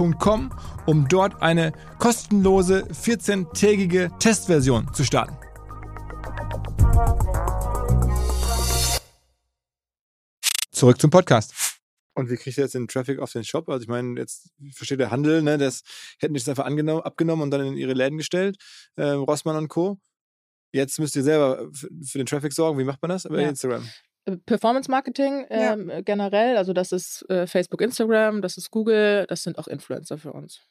um dort eine kostenlose 14-tägige Testversion zu starten. Zurück zum Podcast. Und wie kriegt ihr jetzt den Traffic auf den Shop? Also ich meine, jetzt versteht der Handel, ne, das hätten die das einfach angenommen, abgenommen und dann in ihre Läden gestellt, äh, Rossmann und Co. Jetzt müsst ihr selber für den Traffic sorgen. Wie macht man das? Über
Ja.
Instagram.
Performance Marketing
Ja.
ähm, generell, also das ist äh, Facebook, Instagram, das ist Google, das sind auch Influencer für uns.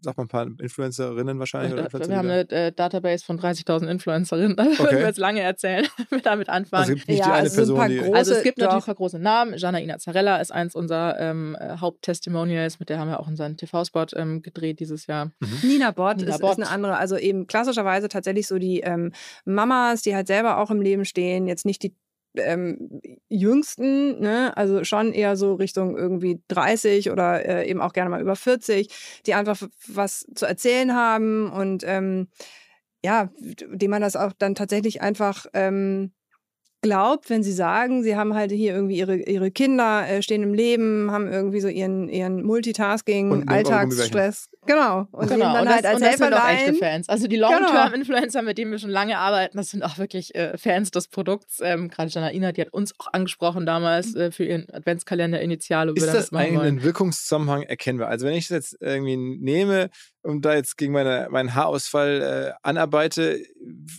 Sag mal ein paar Influencerinnen wahrscheinlich. Oder
Äh,
Influencer,
wir haben eine äh, Database von 30.000 Influencerinnen. Da würden
Okay.
wir jetzt lange erzählen, wenn wir damit
da-
anfangen.
also es gibt nicht
Ja,
die eine
also so ein
Person,
paar
die.
große-
Also es gibt natürlich
doch.
ein paar große Namen. Janaina Zarella ist eins unserer ähm, äh, Haupttestimonials, mit der haben wir auch unseren TV-Spot ähm, gedreht dieses Jahr.
Nina Bott,
Nina
ist,
Bott.
ist eine andere, also eben klassischerweise tatsächlich so die ähm, Mamas, die halt selber auch im Leben stehen, jetzt nicht die ähm, jüngsten, ne? also schon eher so Richtung irgendwie 30 oder äh, eben auch gerne mal über 40, die einfach was zu erzählen haben und ähm, ja, dem man das auch dann tatsächlich einfach ähm, glaubt, wenn sie sagen, sie haben halt hier irgendwie ihre, ihre Kinder, äh, stehen im Leben, haben irgendwie so ihren, ihren Multitasking, Alltagsstress. Genau. Und
genau,
dann
und
halt
das,
als
und das sind auch echte. Fans. Also die
Genau.
Long-Term-Influencer, mit denen wir schon lange arbeiten, das sind auch wirklich äh, Fans des Produkts. Ähm, Gerade Janaina, die hat uns auch angesprochen damals äh, für ihren Adventskalender Initial.
Ist das eigentlich ein Wirkungszusammenhang erkennbar? Also wenn ich das jetzt irgendwie nehme und da jetzt gegen meine, meinen Haarausfall äh, anarbeite,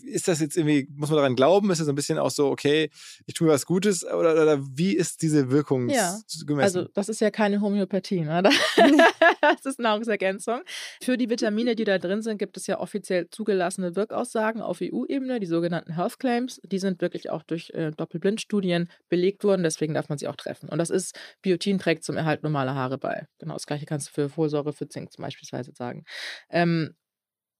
ist das jetzt irgendwie, muss man daran glauben? Ist das so ein bisschen auch so, okay, ich tue was Gutes oder, oder wie ist diese Wirkung
Ja,
gemessen?
Also das ist ja keine Homöopathie, ne? das ist Nahrungsergänzung. Für die Vitamine, die da drin sind, gibt es ja offiziell zugelassene Wirkaussagen auf EU-Ebene, die sogenannten Health Claims. Die sind wirklich auch durch äh, Doppelblindstudien belegt worden, deswegen darf man sie auch treffen. Und das ist, Biotin trägt zum Erhalt normaler Haare bei. Genau das gleiche kannst du für Folsäure, für Zink zum Beispiel sagen. Ähm,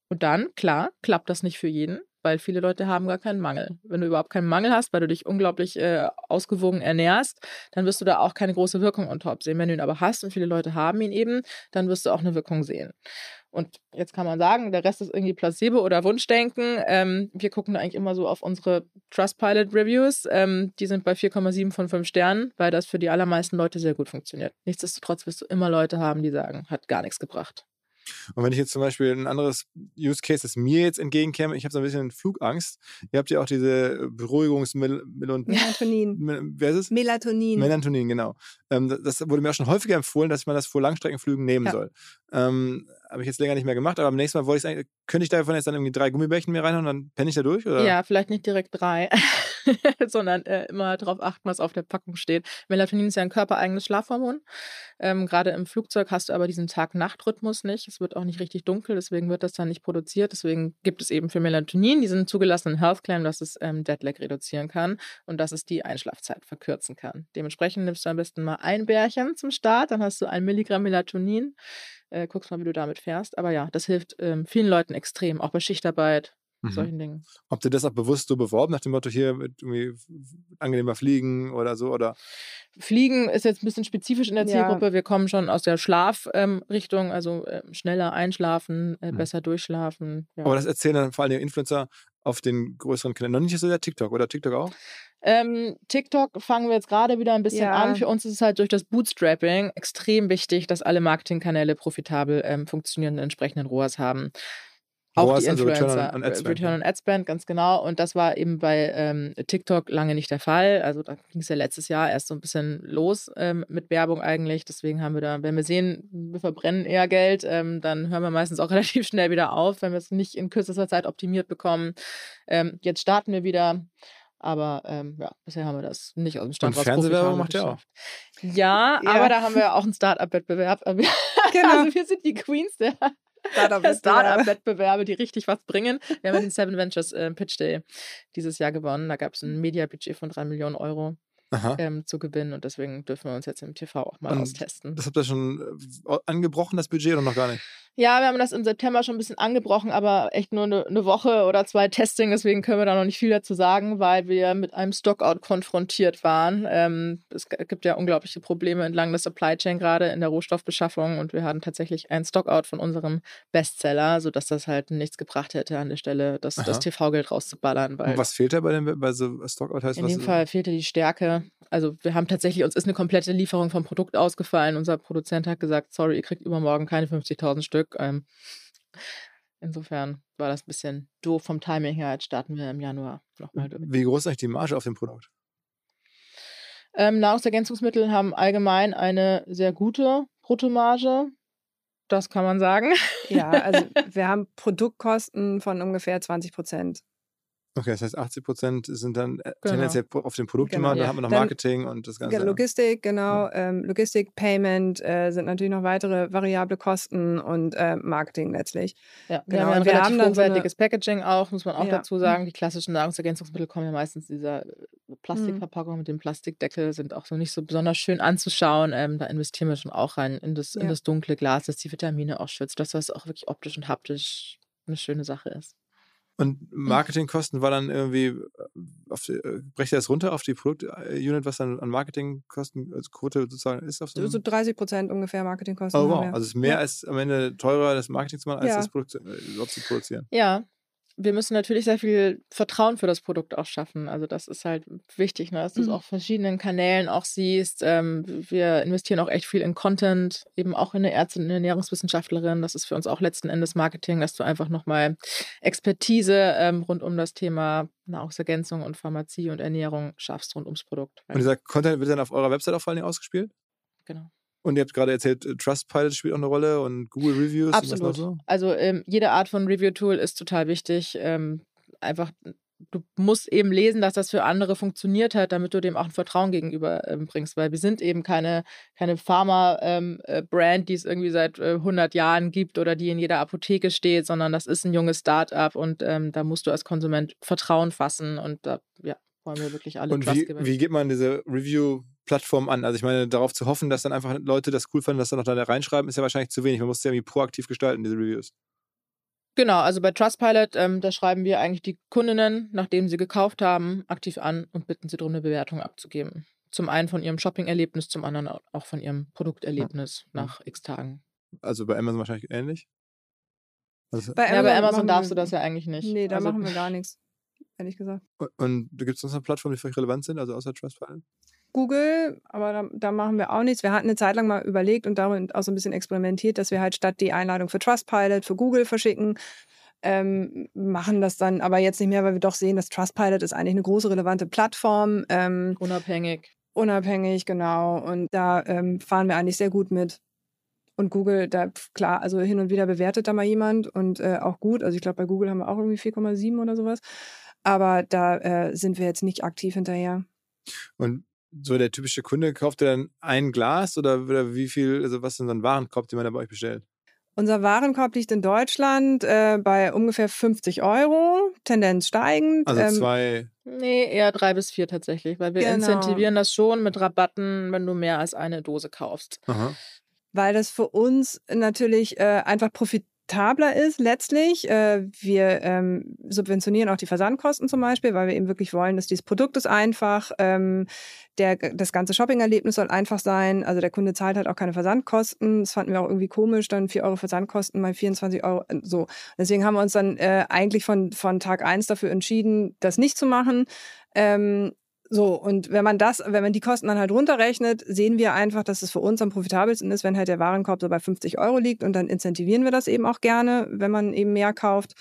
und dann, klar, klappt das nicht für jeden, weil viele Leute haben gar keinen Mangel. Wenn du überhaupt keinen Mangel hast, weil du dich unglaublich äh, ausgewogen ernährst, dann wirst du da auch keine große Wirkung on top sehen. Wenn du ihn aber hast und viele Leute haben ihn eben, dann wirst du auch eine Wirkung sehen. Und jetzt kann man sagen, der Rest ist irgendwie Placebo oder Wunschdenken. Ähm, wir gucken da eigentlich immer so auf unsere Trustpilot-Reviews. Ähm, die sind bei 4,7 von 5 Sternen, weil das für die allermeisten Leute sehr gut funktioniert. Nichtsdestotrotz wirst du immer Leute haben, die sagen, hat gar nichts gebracht.
Und wenn ich jetzt zum Beispiel ein anderes Use Case, das mir jetzt entgegenkäme, ich habe so ein bisschen Flugangst. Ihr habt ja auch diese Beruhigungsmittel und
Melatonin.
wer ist es?
Melatonin.
Melatonin, genau. Ähm, das wurde mir auch schon häufiger empfohlen, dass man das vor Langstreckenflügen nehmen
Ja.
soll. Ähm, habe ich jetzt länger nicht mehr gemacht, aber am nächsten Mal wollte ich könnte ich davon jetzt dann irgendwie drei Gummibärchen mir reinhauen und dann penne ich da durch? Oder?
Ja, vielleicht nicht direkt drei, sondern äh, immer darauf achten, was auf der Packung steht. Melatonin ist ja ein körpereigenes Schlafhormon. Ähm, Gerade im Flugzeug hast du aber diesen Tag-Nacht-Rhythmus nicht. Es wird auch nicht richtig dunkel, deswegen wird das dann nicht produziert. Deswegen gibt es eben für Melatonin diesen zugelassenen Health Claim, dass es ähm, Deadlag reduzieren kann und dass es die Einschlafzeit verkürzen kann. Dementsprechend nimmst du am besten mal ein Bärchen zum Start, dann hast du ein Milligramm Melatonin. Äh, guckst mal, wie du damit fährst. Aber ja, das hilft ähm, vielen Leuten extrem, auch bei Schichtarbeit,
Mhm.
solchen Dingen.
Habt ihr das auch bewusst so beworben, nach dem Motto hier mit irgendwie angenehmer Fliegen oder so? Oder?
Fliegen ist jetzt ein bisschen spezifisch in der
Ja.
Zielgruppe. Wir kommen schon aus der Schlafrichtung, ähm, also äh, schneller einschlafen, äh,
Mhm.
besser durchschlafen. Ja.
Aber das erzählen dann vor allem die Influencer auf den größeren Kanälen. Noch nicht so der TikTok oder TikTok auch?
Ähm, TikTok fangen wir jetzt gerade wieder ein bisschen
Ja.
an. Für uns ist es halt durch das Bootstrapping extrem wichtig, dass alle Marketingkanäle profitabel ähm, funktionieren und entsprechenden ROAS haben. Auch die
also Return on-
Influencer,
on
äh, Return on Ad Spend, ganz genau. Und das war eben bei ähm, TikTok lange nicht der Fall. Also da ging es ja letztes Jahr erst so ein bisschen los ähm, mit Werbung eigentlich. Deswegen haben wir da, wenn wir sehen, wir verbrennen eher Geld, ähm, dann hören wir meistens auch relativ schnell wieder auf, wenn wir es nicht in kürzester Zeit optimiert bekommen. Ähm, jetzt starten wir wieder. Aber ähm, ja, bisher haben wir das nicht aus dem Stand
Und Fernsehwerbung macht ihr auch.
Ja,
Ja.
aber da haben wir auch einen Start-up-Wettbewerb.
Genau.
Also wir sind die Queens der
Startup-Wettbewerbe.
Die richtig was bringen. Wir haben den Seven Ventures äh, Pitch Day dieses Jahr gewonnen. Da gab es ein Media-Budget von drei Millionen Euro. Ähm, zu gewinnen. Und deswegen dürfen wir uns jetzt im TV auch mal
Und
austesten.
Das habt ihr schon äh, angebrochen, das Budget, oder noch gar nicht?
Ja, wir haben das im September schon ein bisschen angebrochen, aber echt nur eine, eine Woche oder zwei Testing, deswegen können wir da noch nicht viel dazu sagen, weil wir mit einem Stockout konfrontiert waren. Ähm, es gibt ja unglaubliche Probleme entlang der Supply Chain, gerade in der Rohstoffbeschaffung und wir hatten tatsächlich einen Stockout von unserem Bestseller, sodass das halt nichts gebracht hätte an der Stelle, das, das. TV-Geld rauszuballern.
Und was fehlt da bei, dem, bei so Stockout? Heißt
in
was,
dem Fall fehlte die Stärke. Also wir haben tatsächlich, uns ist eine komplette Lieferung vom Produkt ausgefallen. Unser Produzent hat gesagt, sorry, ihr kriegt übermorgen keine 50.000 Stück. Ähm, insofern war das ein bisschen doof vom Timing her. Jetzt starten wir im Januar nochmal durch.
Wie groß ist eigentlich die Marge auf dem Produkt?
Ähm, Nahrungsergänzungsmittel haben allgemein eine sehr gute Bruttomarge. Das kann man sagen.
Ja, also wir haben Produktkosten von ungefähr 20 Prozent.
Okay, das heißt 80 Prozent sind dann äh,
Genau.
tendenziell auf dem Produkt
Genau.
immer, dann
Ja.
hat man noch
Dann-
Marketing und das Ganze.
Logistik, genau. Ähm, Logistik, Payment äh, sind natürlich noch weitere variable Kosten und äh, Marketing letztlich.
Ja, wir
Genau,
haben ja ein
und wir
relativ
haben dann so eine-
hochwertiges Packaging auch, muss man auch
Ja.
dazu sagen. Die klassischen Nahrungsergänzungsmittel kommen ja meistens in dieser äh, Plastikverpackung mit dem Plastikdeckel, sind auch so nicht so besonders schön anzuschauen. Ähm, da investieren wir schon auch rein in das, in
Ja.
das dunkle Glas, das die Vitamine auch schützt, dass das auch wirklich optisch und haptisch eine schöne Sache ist.
Und Marketingkosten war dann irgendwie, äh, auf die, äh, brecht ihr das runter auf die Produktunit, was dann an Marketingkosten als Quote sozusagen ist? Auf so
So
einem?
30 Prozent ungefähr Marketingkosten.
oh, wow. Also es ist mehr
Ja.
als am Ende teurer, das Marketing zu machen, als
Ja.
das Produkt äh, überhaupt zu produzieren.
Ja, wir müssen natürlich sehr viel Vertrauen für das Produkt auch schaffen. Also das ist halt wichtig, ne, dass du es
Mhm.
auf verschiedenen Kanälen auch siehst. Ähm, wir investieren auch echt viel in Content, eben auch in eine Ärztin, in eine Ernährungswissenschaftlerin. Das ist für uns auch letzten Endes Marketing, dass du einfach nochmal Expertise ähm, rund um das Thema Nahrungsergänzung und Pharmazie und Ernährung schaffst rund ums Produkt.
Und dieser Content wird dann auf eurer Website auch vor allen Dingen ausgespielt?
Genau.
Und ihr habt gerade erzählt, äh, Trustpilot spielt auch eine Rolle und Google Reviews
Absolut.
so?
Also ähm, jede Art von Review-Tool ist total wichtig. Ähm, einfach, du musst eben lesen, dass das für andere funktioniert hat, damit du dem auch ein Vertrauen gegenüber ähm, bringst, weil wir sind eben keine, keine Pharma-Brand, die es irgendwie seit äh, 100 Jahren gibt oder die in jeder Apotheke steht, sondern das ist ein junges Start-up und ähm, da musst du als Konsument Vertrauen fassen und da ja, wollen wir wirklich alle
Und
Trust
wie,
gewinnen.
wie geht man diese Review-Plattform an? Also ich meine, darauf zu hoffen, dass dann einfach Leute das cool fanden, dass dann noch da reinschreiben, ist ja wahrscheinlich zu wenig. Man muss es ja irgendwie proaktiv gestalten, diese Reviews.
Genau, also bei Trustpilot, ähm, da schreiben wir eigentlich die Kundinnen, nachdem sie gekauft haben, aktiv an und bitten sie darum, eine Bewertung abzugeben. Zum einen von ihrem Shopping-Erlebnis, zum anderen au- auch von ihrem Produkterlebnis nach x Tagen.
Also bei Amazon wahrscheinlich ähnlich. Also,
Bei
ja, bei Amazon darfst
wir-
du das ja eigentlich nicht.
Nee, da
also,
machen wir gar nichts, ehrlich gesagt.
und gibt es sonst noch Plattformen, die für euch relevant sind, also außer Trustpilot?
Google, aber da, da machen wir auch nichts. Wir hatten eine Zeit lang mal überlegt und darin auch so ein bisschen experimentiert, dass wir halt statt die Einladung für Trustpilot für Google verschicken, ähm, machen das dann aber jetzt nicht mehr, weil wir doch sehen, dass Trustpilot ist eigentlich eine große relevante Plattform, ähm,
Unabhängig.
unabhängig, genau. Und da ähm, fahren wir eigentlich sehr gut mit. Und Google, da klar, also hin und wieder bewertet da mal jemand und äh, auch gut. Also ich glaube, bei Google haben wir auch irgendwie 4,7 oder sowas. Aber da äh, sind wir jetzt nicht aktiv hinterher.
Und so der typische Kunde kauft der dann ein Glas oder, oder wie viel, also was ist denn so ein Warenkorb, den man da bei euch bestellt?
Unser Warenkorb liegt in Deutschland äh, bei ungefähr 50 Euro, Tendenz steigend.
Also
Ähm,
zwei,
Nee, eher drei bis vier tatsächlich, weil wir
Genau.
incentivieren das schon mit Rabatten, wenn du mehr als eine Dose kaufst.
aha.
weil das für uns natürlich äh, einfach profitabler ist letztlich. Äh, wir ähm, subventionieren auch die Versandkosten zum Beispiel, weil wir eben wirklich wollen, dass dieses Produkt ist einfach. Ähm, der, das ganze Shopping-Erlebnis soll einfach sein. Also der Kunde zahlt halt auch keine Versandkosten. Das fanden wir auch irgendwie komisch, dann 4 Euro Versandkosten mal 24 Euro. äh, So. Deswegen haben wir uns dann äh, eigentlich von, von Tag eins dafür entschieden, das nicht zu machen. Ähm, so, und wenn man das, wenn man die Kosten dann halt runterrechnet, sehen wir einfach, dass es für uns am profitabelsten ist, wenn halt der Warenkorb so bei 50 Euro liegt und dann incentivieren wir das eben auch gerne, wenn man eben mehr kauft.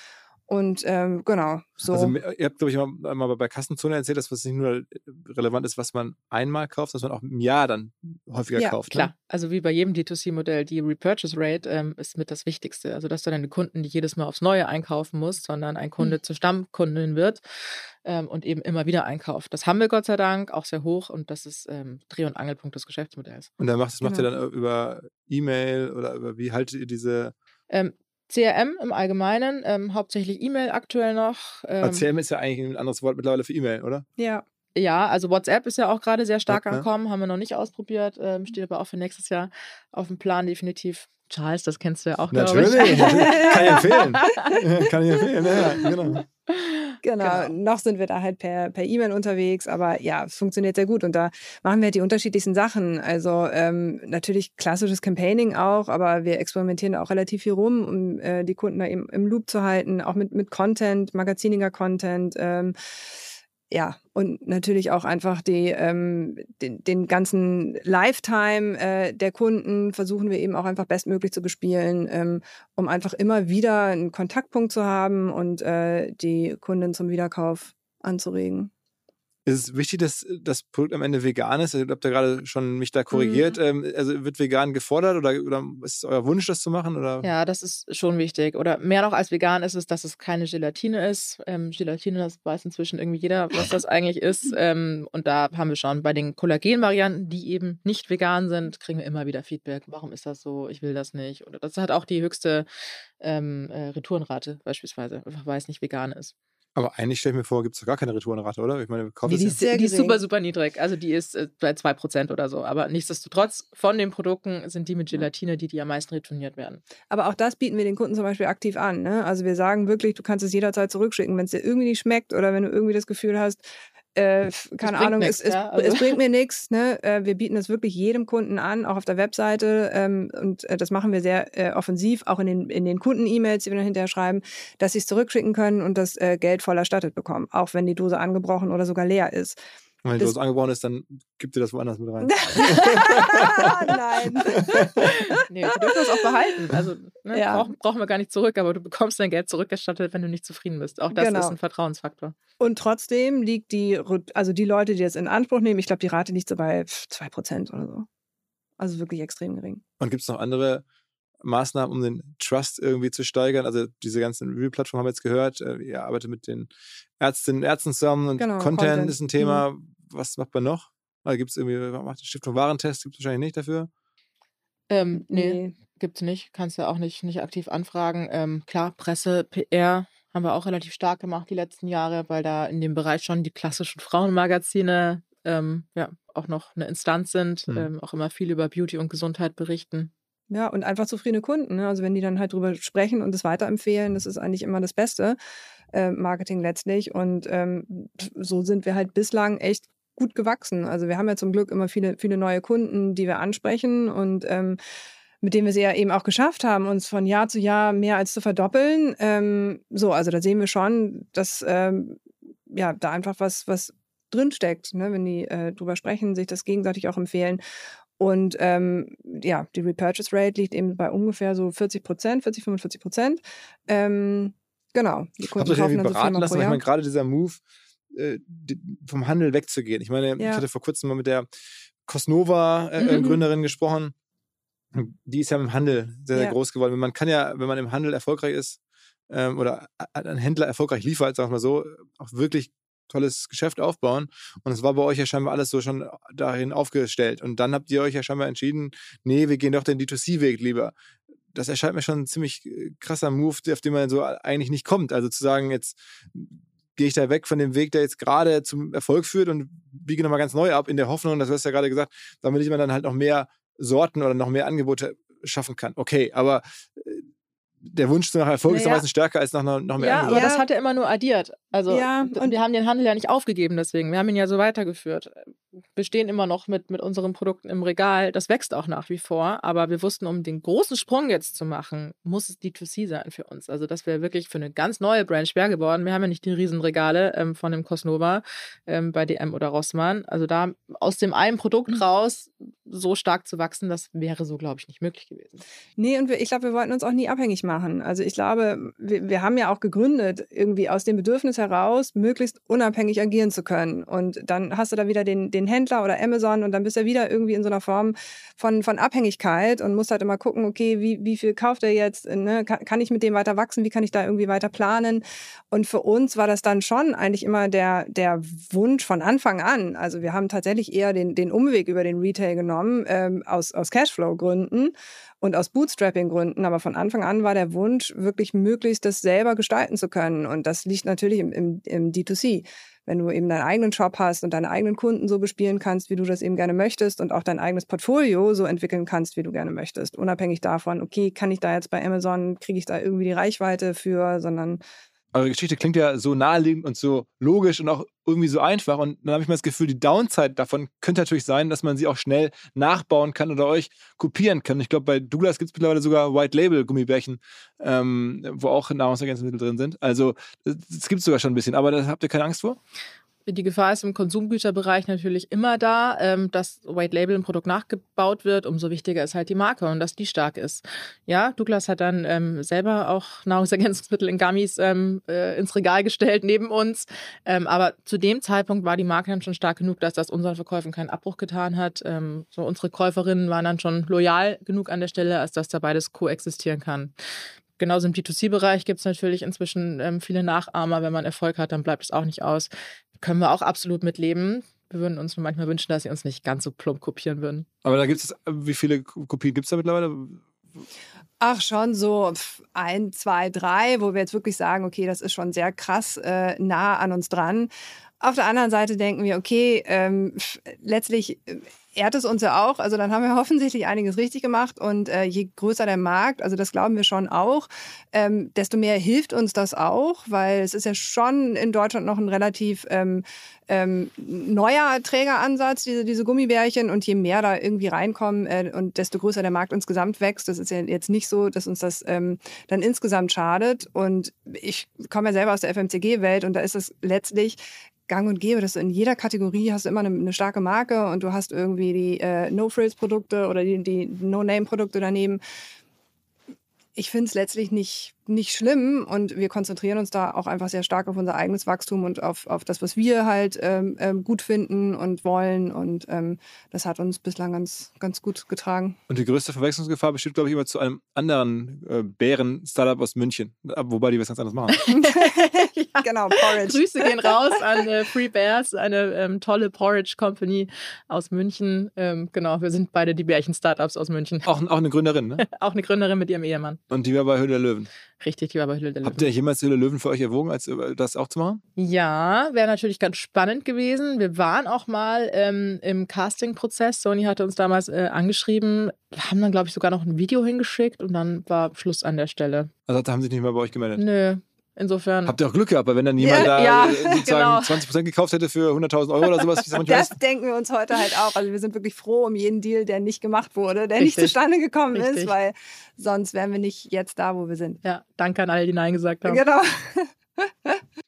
Und ähm, genau, so.
Also ihr habt, glaube ich, mal, mal bei Kassenzone erzählt, dass was nicht nur relevant ist, was man einmal kauft, dass man auch im Jahr dann häufiger
Ja,
kauft.
Klar,
Ne?
also wie bei jedem D2C-Modell, die Repurchase Rate ähm, ist mit das Wichtigste. Also, dass du deine Kunden nicht jedes Mal aufs Neue einkaufen musst, sondern ein Kunde
Mhm.
zur Stammkundin wird ähm, und eben immer wieder einkauft. Das haben wir Gott sei Dank auch sehr hoch und das ist ähm, Dreh- und Angelpunkt des Geschäftsmodells.
Und dann macht, das macht
Genau.
ihr dann über E-Mail oder über wie haltet ihr diese
Ähm, CRM im Allgemeinen, ähm, hauptsächlich E-Mail aktuell noch. Ähm,
CRM ist ja eigentlich ein anderes Wort mittlerweile für E-Mail, oder?
ja.
Ja, also WhatsApp ist ja auch gerade sehr stark
ja.
angekommen, haben wir noch nicht ausprobiert, ähm, steht aber auch für nächstes Jahr auf dem Plan definitiv. Charles, das kennst du ja auch, glaube ich.
Natürlich, kann ich empfehlen. kann ich empfehlen, ja, genau.
Genau.
Genau.
Noch sind wir da halt per per E-Mail unterwegs, aber ja, es funktioniert sehr gut und da machen wir halt die unterschiedlichsten Sachen. Also ähm, natürlich klassisches Campaigning auch, aber wir experimentieren auch relativ viel rum, um äh, die Kunden da eben im Loop zu halten, auch mit mit Content, magaziniger Content. Ähm, ja, und natürlich auch einfach die, ähm, den, den ganzen Lifetime äh, der Kunden versuchen wir eben auch einfach bestmöglich zu bespielen, ähm, um einfach immer wieder einen Kontaktpunkt zu haben und äh, die Kunden zum Wiederkauf anzuregen.
Ist es wichtig, dass das Produkt am Ende vegan ist? Ich habe da gerade schon mich da korrigiert. Ähm, also wird vegan gefordert oder, oder ist es euer Wunsch, das zu machen? Oder?
Ja, das ist schon wichtig. Oder mehr noch als vegan ist es, dass es keine Gelatine ist. Ähm, Gelatine, das weiß inzwischen irgendwie jeder, was das eigentlich ist. Ähm, und da haben wir schon bei den Kollagen-Varianten, die eben nicht vegan sind, kriegen wir immer wieder Feedback. Warum ist das so? Ich will das nicht. Oder das hat auch die höchste ähm, äh, Retourenrate beispielsweise, einfach weil es nicht vegan ist.
Aber eigentlich stelle ich mir vor, gibt es gar keine Retourenrate, oder? Ich meine, wir kaufen
Die,
ja.
ist,
Sehr
die ist super, super niedrig. Also die ist äh, bei 2% oder so. Aber nichtsdestotrotz, von den Produkten sind die mit Gelatine die, die am meisten retourniert werden.
Aber auch das bieten wir den Kunden zum Beispiel aktiv an. Ne? Also wir sagen wirklich, du kannst es jederzeit zurückschicken, wenn es dir irgendwie nicht schmeckt oder wenn du irgendwie das Gefühl hast, äh, keine Ahnung,
nix,
es,
ja, also.
es bringt mir nichts. Ne? Äh, wir bieten es wirklich jedem Kunden an, auch auf der Webseite. Ähm, und äh, das machen wir sehr äh, offensiv, auch in den, in den Kunden-E-Mails, die wir dann hinterher schreiben, dass sie es zurückschicken können und das äh, Geld voll erstattet bekommen, auch wenn die Dose angebrochen oder sogar leer ist.
Und wenn die
das-
Dose angebrochen ist, dann gibt ihr das woanders mit rein.
Nein.
Nee, wir dürfen das auch behalten. Also ne,
Ja.
brauchen, brauchen wir gar nicht zurück, aber du bekommst dein Geld zurückerstattet, wenn du nicht zufrieden bist. Auch das
Genau.
ist ein Vertrauensfaktor.
Und trotzdem liegt die, also die Leute, die das in Anspruch nehmen, ich glaube, die Rate liegt so bei 2% oder so. Also wirklich extrem gering.
Und gibt es noch andere Maßnahmen, um den Trust irgendwie zu steigern? Also diese ganzen Review-Plattformen haben wir jetzt gehört. äh, Ihr arbeitet mit den Ärztinnen und Ärzten zusammen und
Genau,
Content,
Content.
ist ein Thema. Was macht man noch? Gibt es irgendwie, macht die Stiftung Warentest? Gibt es wahrscheinlich nicht dafür?
Ähm, nee, gibt's nicht. Kannst ja auch nicht, nicht aktiv anfragen. Ähm, klar, Presse, PR haben wir auch relativ stark gemacht die letzten Jahre, weil da in dem Bereich schon die klassischen Frauenmagazine ähm, ja auch noch eine Instanz sind,
Hm.
ähm, auch immer viel über Beauty und Gesundheit berichten.
Ja, und einfach zufriedene Kunden. Ne? Also wenn die dann halt drüber sprechen und es weiterempfehlen, das ist eigentlich immer das Beste äh, Marketing letztlich. Und ähm, so sind wir halt bislang echt gut gewachsen. Also wir haben ja zum Glück immer viele, viele neue Kunden, die wir ansprechen und ähm, mit denen wir es ja eben auch geschafft haben, uns von Jahr zu Jahr mehr als zu verdoppeln. Ähm, so, also da sehen wir schon, dass ähm, ja da einfach was, was drinsteckt, ne? wenn die äh, drüber sprechen, sich das gegenseitig auch empfehlen. Und ähm, ja, die Repurchase Rate liegt eben bei ungefähr so 40 Prozent, 40, 45 Prozent. Ähm, genau. Die
Habt
Kunden
ihr euch
kaufen
irgendwie
so
beraten
viermal
lassen? Ich meine, gerade dieser Move, äh, vom Handel wegzugehen. Ich meine, ich
Ja.
hatte vor kurzem mal mit der Cosnova-Gründerin
Mhm.
gesprochen. Die ist ja im Handel sehr, sehr
Ja.
groß geworden. Man kann ja, wenn man im Handel erfolgreich ist ähm, oder ein Händler erfolgreich liefert, sagen wir mal so, auch wirklich tolles Geschäft aufbauen. Und es war bei euch ja scheinbar alles so schon dahin aufgestellt. Und dann habt ihr euch ja scheinbar entschieden, nee, wir gehen doch den D2C-Weg lieber. Das erscheint mir schon ein ziemlich äh, krasser Move, auf den man so eigentlich nicht kommt. Also zu sagen, jetzt gehe ich da weg von dem Weg, der jetzt gerade zum Erfolg führt und biege nochmal ganz neu ab, in der Hoffnung, das hast du ja gerade gesagt, damit man dann halt noch mehr Sorten oder noch mehr Angebote schaffen kann. Okay, aber äh, der Wunsch nach Erfolg ist
Naja.
meistens stärker als nach noch, mehr
Ja,
Angebote.
aber
Ja.
das hat er immer nur addiert. Also
Ja, und-
wir haben den Handel ja nicht aufgegeben deswegen. Wir haben ihn ja so weitergeführt. Wir stehen immer noch mit, mit unseren Produkten im Regal. Das wächst auch nach wie vor. Aber wir wussten, um den großen Sprung jetzt zu machen, muss es D2C sein für uns. Also das wäre wirklich für eine ganz neue Brand schwer geworden. Wir haben ja nicht die Riesenregale ähm, von dem Cosnova ähm, bei DM oder Rossmann. Also da aus dem einen Produkt raus so stark zu wachsen, das wäre so, glaube ich, nicht möglich gewesen.
Nee, und wir, ich glaube, wir wollten uns auch nie abhängig machen. Also ich glaube, wir, wir haben ja auch gegründet, irgendwie aus dem Bedürfnis heraus, möglichst unabhängig agieren zu können. Und dann hast du da wieder den, den Händler oder Amazon und dann bist du wieder irgendwie in so einer Form von, von Abhängigkeit und musst halt immer gucken, okay, wie, wie viel kauft er jetzt? Ne? Kann, kann ich mit dem weiter wachsen? Wie kann ich da irgendwie weiter planen? Und für uns war das dann schon eigentlich immer der, der Wunsch von Anfang an. Also wir haben tatsächlich eher den, den Umweg über den Retail genommen, ähm, aus, aus Cashflow-Gründen und aus Bootstrapping-Gründen. Aber von Anfang an war der Wunsch, wirklich möglichst das selber gestalten zu können. Und das liegt natürlich im, im, im D2C wenn du eben deinen eigenen Shop hast und deine eigenen Kunden so bespielen kannst, wie du das eben gerne möchtest und auch dein eigenes Portfolio so entwickeln kannst, wie du gerne möchtest. Unabhängig davon, okay, kann ich da jetzt bei Amazon, kriege ich da irgendwie die Reichweite für, sondern
eure Geschichte klingt ja so naheliegend und so logisch und auch irgendwie so einfach. Und dann habe ich mal das Gefühl, die Downside davon könnte natürlich sein, dass man sie auch schnell nachbauen kann oder euch kopieren kann. Ich glaube, bei Douglas gibt es mittlerweile sogar White Label Gummibärchen, ähm, wo auch Nahrungsergänzungsmittel drin sind. Also es gibt es sogar schon ein bisschen. Aber da habt ihr keine Angst vor?
Die Gefahr ist im Konsumgüterbereich natürlich immer da, ähm, dass White Label ein Produkt nachgebaut wird. Umso wichtiger ist halt die Marke und dass die stark ist. Ja, Douglas hat dann ähm, selber auch Nahrungsergänzungsmittel in Gummies ähm, äh, ins Regal gestellt neben uns. Ähm, aber zu dem Zeitpunkt war die Marke dann schon stark genug, dass das unseren Verkäufen keinen Abbruch getan hat. Ähm, so unsere Käuferinnen waren dann schon loyal genug an der Stelle, als dass da beides koexistieren kann. Genauso im D2C-Bereich gibt es natürlich inzwischen ähm, viele Nachahmer. Wenn man Erfolg hat, dann bleibt es auch nicht aus können wir auch absolut mitleben. Wir würden uns nur manchmal wünschen, dass sie uns nicht ganz so plump kopieren würden.
Aber da gibt es, wie viele Kopien gibt es da mittlerweile?
Ach, schon so ein, zwei, drei, wo wir jetzt wirklich sagen, okay, das ist schon sehr krass äh, nah an uns dran. Auf der anderen Seite denken wir, okay, ähm, letztlich äh, ehrt es uns ja auch. Also dann haben wir offensichtlich einiges richtig gemacht. Und äh, je größer der Markt, also das glauben wir schon auch, ähm, desto mehr hilft uns das auch, weil es ist ja schon in Deutschland noch ein relativ ähm, ähm, neuer Trägeransatz, diese, diese Gummibärchen. Und je mehr da irgendwie reinkommen äh, und desto größer der Markt insgesamt wächst, das ist ja jetzt nicht so, dass uns das ähm, dann insgesamt schadet. Und ich komme ja selber aus der FMCG-Welt und da ist es letztlich gang und gäbe, dass du in jeder Kategorie hast du immer eine, eine starke Marke und du hast irgendwie die äh, No-Frills-Produkte oder die, die No-Name-Produkte daneben. Ich finde es letztlich nicht nicht schlimm und wir konzentrieren uns da auch einfach sehr stark auf unser eigenes Wachstum und auf, auf das, was wir halt ähm, ähm, gut finden und wollen und ähm, das hat uns bislang ganz, ganz gut getragen.
Und die größte Verwechslungsgefahr besteht, glaube ich, immer zu einem anderen äh, Bären-Startup aus München, wobei die was ganz anderes machen.
ja, genau, Porridge. Grüße gehen raus an äh, Free Bears, eine ähm, tolle Porridge-Company aus München. Ähm, genau, wir sind beide die Bärchen-Startups aus München.
Auch, auch eine Gründerin, ne?
auch eine Gründerin mit ihrem Ehemann.
Und die war bei Höhle der Löwen
richtig, die war bei Hülle der
Löwen. Habt ihr jemals Hülle Löwen für euch erwogen, als äh, das auch zu machen?
Ja, wäre natürlich ganz spannend gewesen. Wir waren auch mal ähm, im Casting-Prozess. Sony hatte uns damals äh, angeschrieben, haben dann, glaube ich, sogar noch ein Video hingeschickt und dann war Schluss an der Stelle.
Also haben sie sich nicht mehr bei euch gemeldet?
Nö, Insofern.
Habt ihr auch Glück gehabt, weil wenn dann jemand ja, da ja, äh, sozusagen genau. 20% gekauft hätte für 100.000 Euro oder sowas.
das denken wir uns heute halt auch. Also wir sind wirklich froh um jeden Deal, der nicht gemacht wurde, der Richtig. nicht zustande gekommen Richtig. ist, weil sonst wären wir nicht jetzt da, wo wir sind.
Ja, danke an alle, die Nein gesagt haben.
Genau.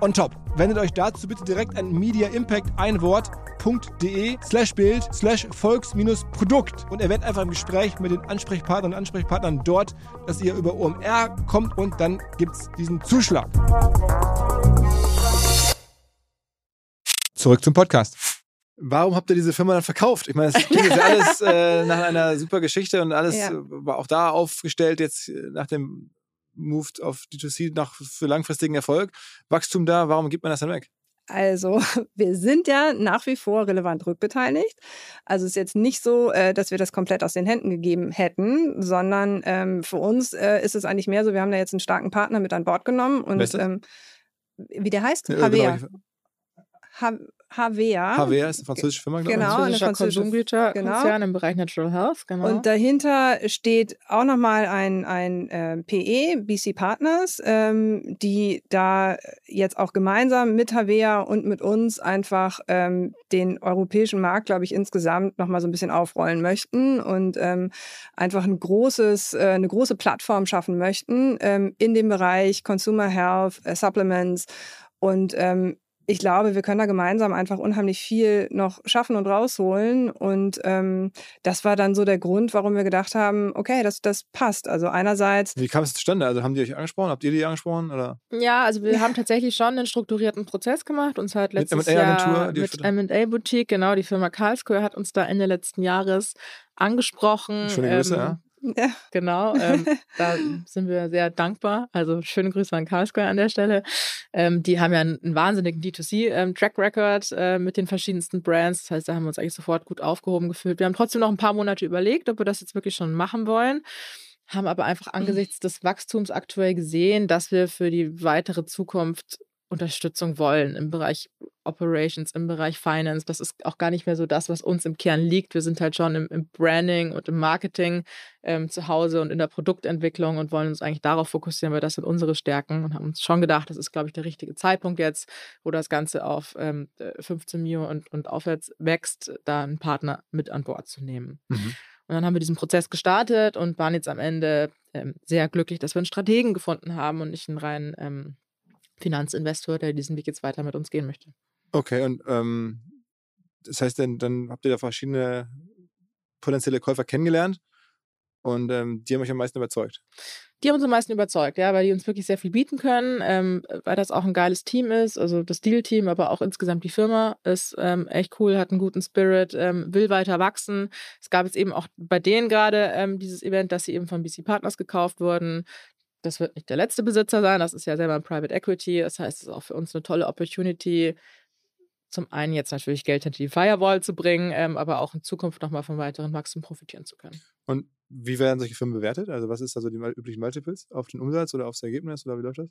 on top. Wendet euch dazu bitte direkt an Media Impact ein Wort www.ftf.de slash Bild slash Volks-Produkt und erwähnt einfach im Gespräch mit den Ansprechpartnern und Ansprechpartnern dort, dass ihr über OMR kommt und dann gibt es diesen Zuschlag. Zurück zum Podcast. Warum habt ihr diese Firma dann verkauft? Ich meine, es klingt ja alles äh, nach einer super Geschichte und alles ja. war auch da aufgestellt jetzt äh, nach dem Move auf D2C nach für langfristigen Erfolg. Wachstum da, warum gibt man das dann weg?
Also, wir sind ja nach wie vor relevant rückbeteiligt. Also es ist jetzt nicht so, äh, dass wir das komplett aus den Händen gegeben hätten, sondern ähm, für uns äh, ist es eigentlich mehr so, wir haben da jetzt einen starken Partner mit an Bord genommen und ähm, wie der heißt?
Ja,
Havea.
genau.
Ha- Havea.
HWR ist eine französische Firma, glaube ich.
Genau, eine
Französischer
französische-
Konsumgüterkonzern im Bereich Natural Health, genau.
Und dahinter steht auch nochmal ein, ein äh, PE, BC Partners, ähm, die da jetzt auch gemeinsam mit Havea und mit uns einfach ähm, den europäischen Markt, glaube ich, insgesamt nochmal so ein bisschen aufrollen möchten und ähm, einfach ein großes, äh, eine große Plattform schaffen möchten ähm, in dem Bereich Consumer Health, äh, Supplements und ähm, ich glaube, wir können da gemeinsam einfach unheimlich viel noch schaffen und rausholen. Und ähm, das war dann so der Grund, warum wir gedacht haben, okay, das, das passt. Also einerseits,
Wie kam es zustande? Also haben die euch angesprochen? Habt ihr die angesprochen? Oder?
Ja, also wir haben tatsächlich schon einen strukturierten Prozess gemacht. Uns hat
Mit
letztes
M&A-Agentur,
Jahr
die
mit? M&A Boutique, genau, die Firma Karlsruhe hat uns da Ende letzten Jahres angesprochen.
Schöne Grüße,
ähm,
ja.
Ja,
Genau, ähm, da sind wir sehr dankbar. Also schöne Grüße an Karlsruhe an der Stelle. Ähm, die haben ja einen, einen wahnsinnigen D2C-Track Record äh, mit den verschiedensten Brands. Das heißt, da haben wir uns eigentlich sofort gut aufgehoben gefühlt. Wir haben trotzdem noch ein paar Monate überlegt, ob wir das jetzt wirklich schon machen wollen. Haben aber einfach angesichts des Wachstums aktuell gesehen, dass wir für die weitere Zukunft Unterstützung wollen im Bereich Operations, im Bereich Finance. Das ist auch gar nicht mehr so das, was uns im Kern liegt. Wir sind halt schon im, im Branding und im Marketing ähm, zu Hause und in der Produktentwicklung und wollen uns eigentlich darauf fokussieren, weil das sind unsere Stärken und haben uns schon gedacht, das ist, glaube ich, der richtige Zeitpunkt jetzt, wo das Ganze auf ähm, 15 Mio und, und aufwärts wächst, da einen Partner mit an Bord zu nehmen.
Mhm.
Und dann haben wir diesen Prozess gestartet und waren jetzt am Ende ähm, sehr glücklich, dass wir einen Strategen gefunden haben und nicht einen reinen ähm, Finanzinvestor, der diesen Weg jetzt weiter mit uns gehen möchte.
Okay, und ähm, das heißt, dann, dann habt ihr da verschiedene potenzielle Käufer kennengelernt und ähm, die haben euch am meisten überzeugt.
Die haben uns am meisten überzeugt, ja, weil die uns wirklich sehr viel bieten können, ähm, weil das auch ein geiles Team ist, also das Deal-Team, aber auch insgesamt die Firma ist ähm, echt cool, hat einen guten Spirit, ähm, will weiter wachsen. Es gab jetzt eben auch bei denen gerade ähm, dieses Event, dass sie eben von BC Partners gekauft wurden. Das wird nicht der letzte Besitzer sein, das ist ja selber ein Private Equity, das heißt, es ist auch für uns eine tolle Opportunity, zum einen jetzt natürlich Geld hinter die Firewall zu bringen, ähm, aber auch in Zukunft nochmal von weiteren Wachstum profitieren zu können.
Und wie werden solche Firmen bewertet? Also was ist also die mal- üblichen Multiples? Auf den Umsatz oder aufs Ergebnis oder wie läuft das?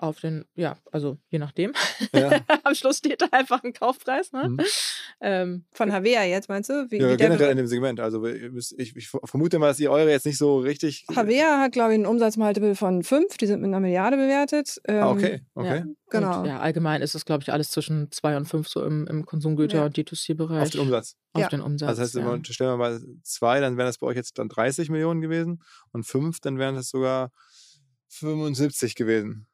Auf den, ja, also je nachdem.
Ja.
Am Schluss steht da einfach ein Kaufpreis, ne?
Mhm.
Ähm,
von Havea jetzt, meinst du? Wie,
Ja,
wie
generell in dem Segment. Also ich, ich vermute mal, dass ihr eure jetzt nicht so richtig.
Havea hat, glaube ich, einen Umsatzmultiple von fünf. Die sind mit einer Milliarde bewertet. Ähm,
Ah, okay, okay.
Genau.
Und, ja, allgemein ist es, glaube ich, alles zwischen 2 und 5 so im, im Konsumgüter-
Ja.
und D2C-Bereich.
Auf den Umsatz.
Auf
Ja.
den Umsatz.
Also das heißt,
ja.
wenn wir unterstellen wir mal zwei, dann wären das bei euch jetzt dann 30 Millionen gewesen und fünf, dann wären das sogar 75 gewesen.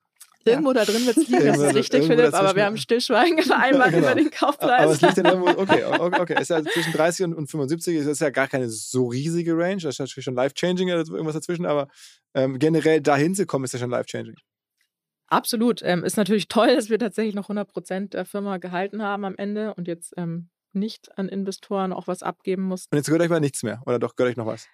Irgendwo da drin wird es liegen, das ist richtig, Philipp, aber wir haben Stillschweigen vereinbart
Genau.
über den
Aber
Kaufpreis.
es liegt dann irgendwo, okay, okay, ist ja zwischen 30 und, und 75, es ist ja gar keine so riesige Range. Das ist natürlich schon life-changing oder irgendwas dazwischen, aber ähm, generell dahin zu kommen, ist ja schon life-changing.
Absolut. Ähm, ist natürlich toll, dass wir tatsächlich noch 100% der Firma gehalten haben am Ende und jetzt ähm, nicht an Investoren auch was abgeben mussten.
Und jetzt gehört euch mal nichts mehr. Oder doch, gehört euch noch was?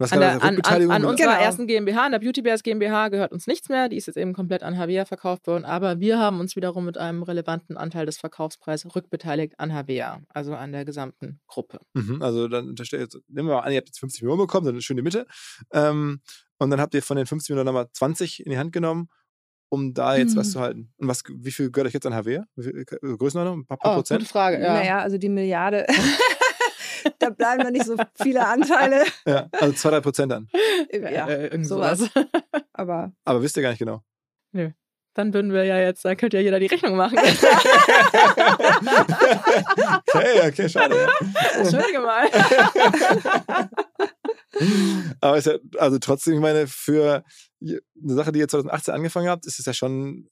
Was
An, der, an, an, an unserer
Genau.
ersten GmbH, an der Beauty Bears GmbH, gehört uns nichts mehr. Die ist jetzt eben komplett an Havea verkauft worden. Aber wir haben uns wiederum mit einem relevanten Anteil des Verkaufspreises rückbeteiligt an Havea, also an der gesamten Gruppe.
Mhm, also dann jetzt, nehmen wir mal an, ihr habt jetzt 50 Millionen bekommen, dann schön die Mitte. Ähm, und dann habt ihr von den 50 Millionen nochmal 20 in die Hand genommen, um da jetzt was
Mhm.
zu halten. Und was, wie viel gehört euch jetzt an viel, äh, Größenordnung? Ein paar, paar
Oh,
Prozent?
gute Frage. Ja.
Naja, also die Milliarde. da bleiben noch nicht so viele Anteile.
Ja, also zwei, drei Prozent dann.
Ja,
äh,
sowas.
sowas.
aber
Aber wisst ihr gar nicht genau.
Dann würden wir ja jetzt, da könnte ja jeder die Rechnung machen.
okay, okay, schade.
Entschuldige mal.
Aber ist ja, also trotzdem, ich meine, für eine Sache, die ihr 2018 angefangen habt, ist es ja schon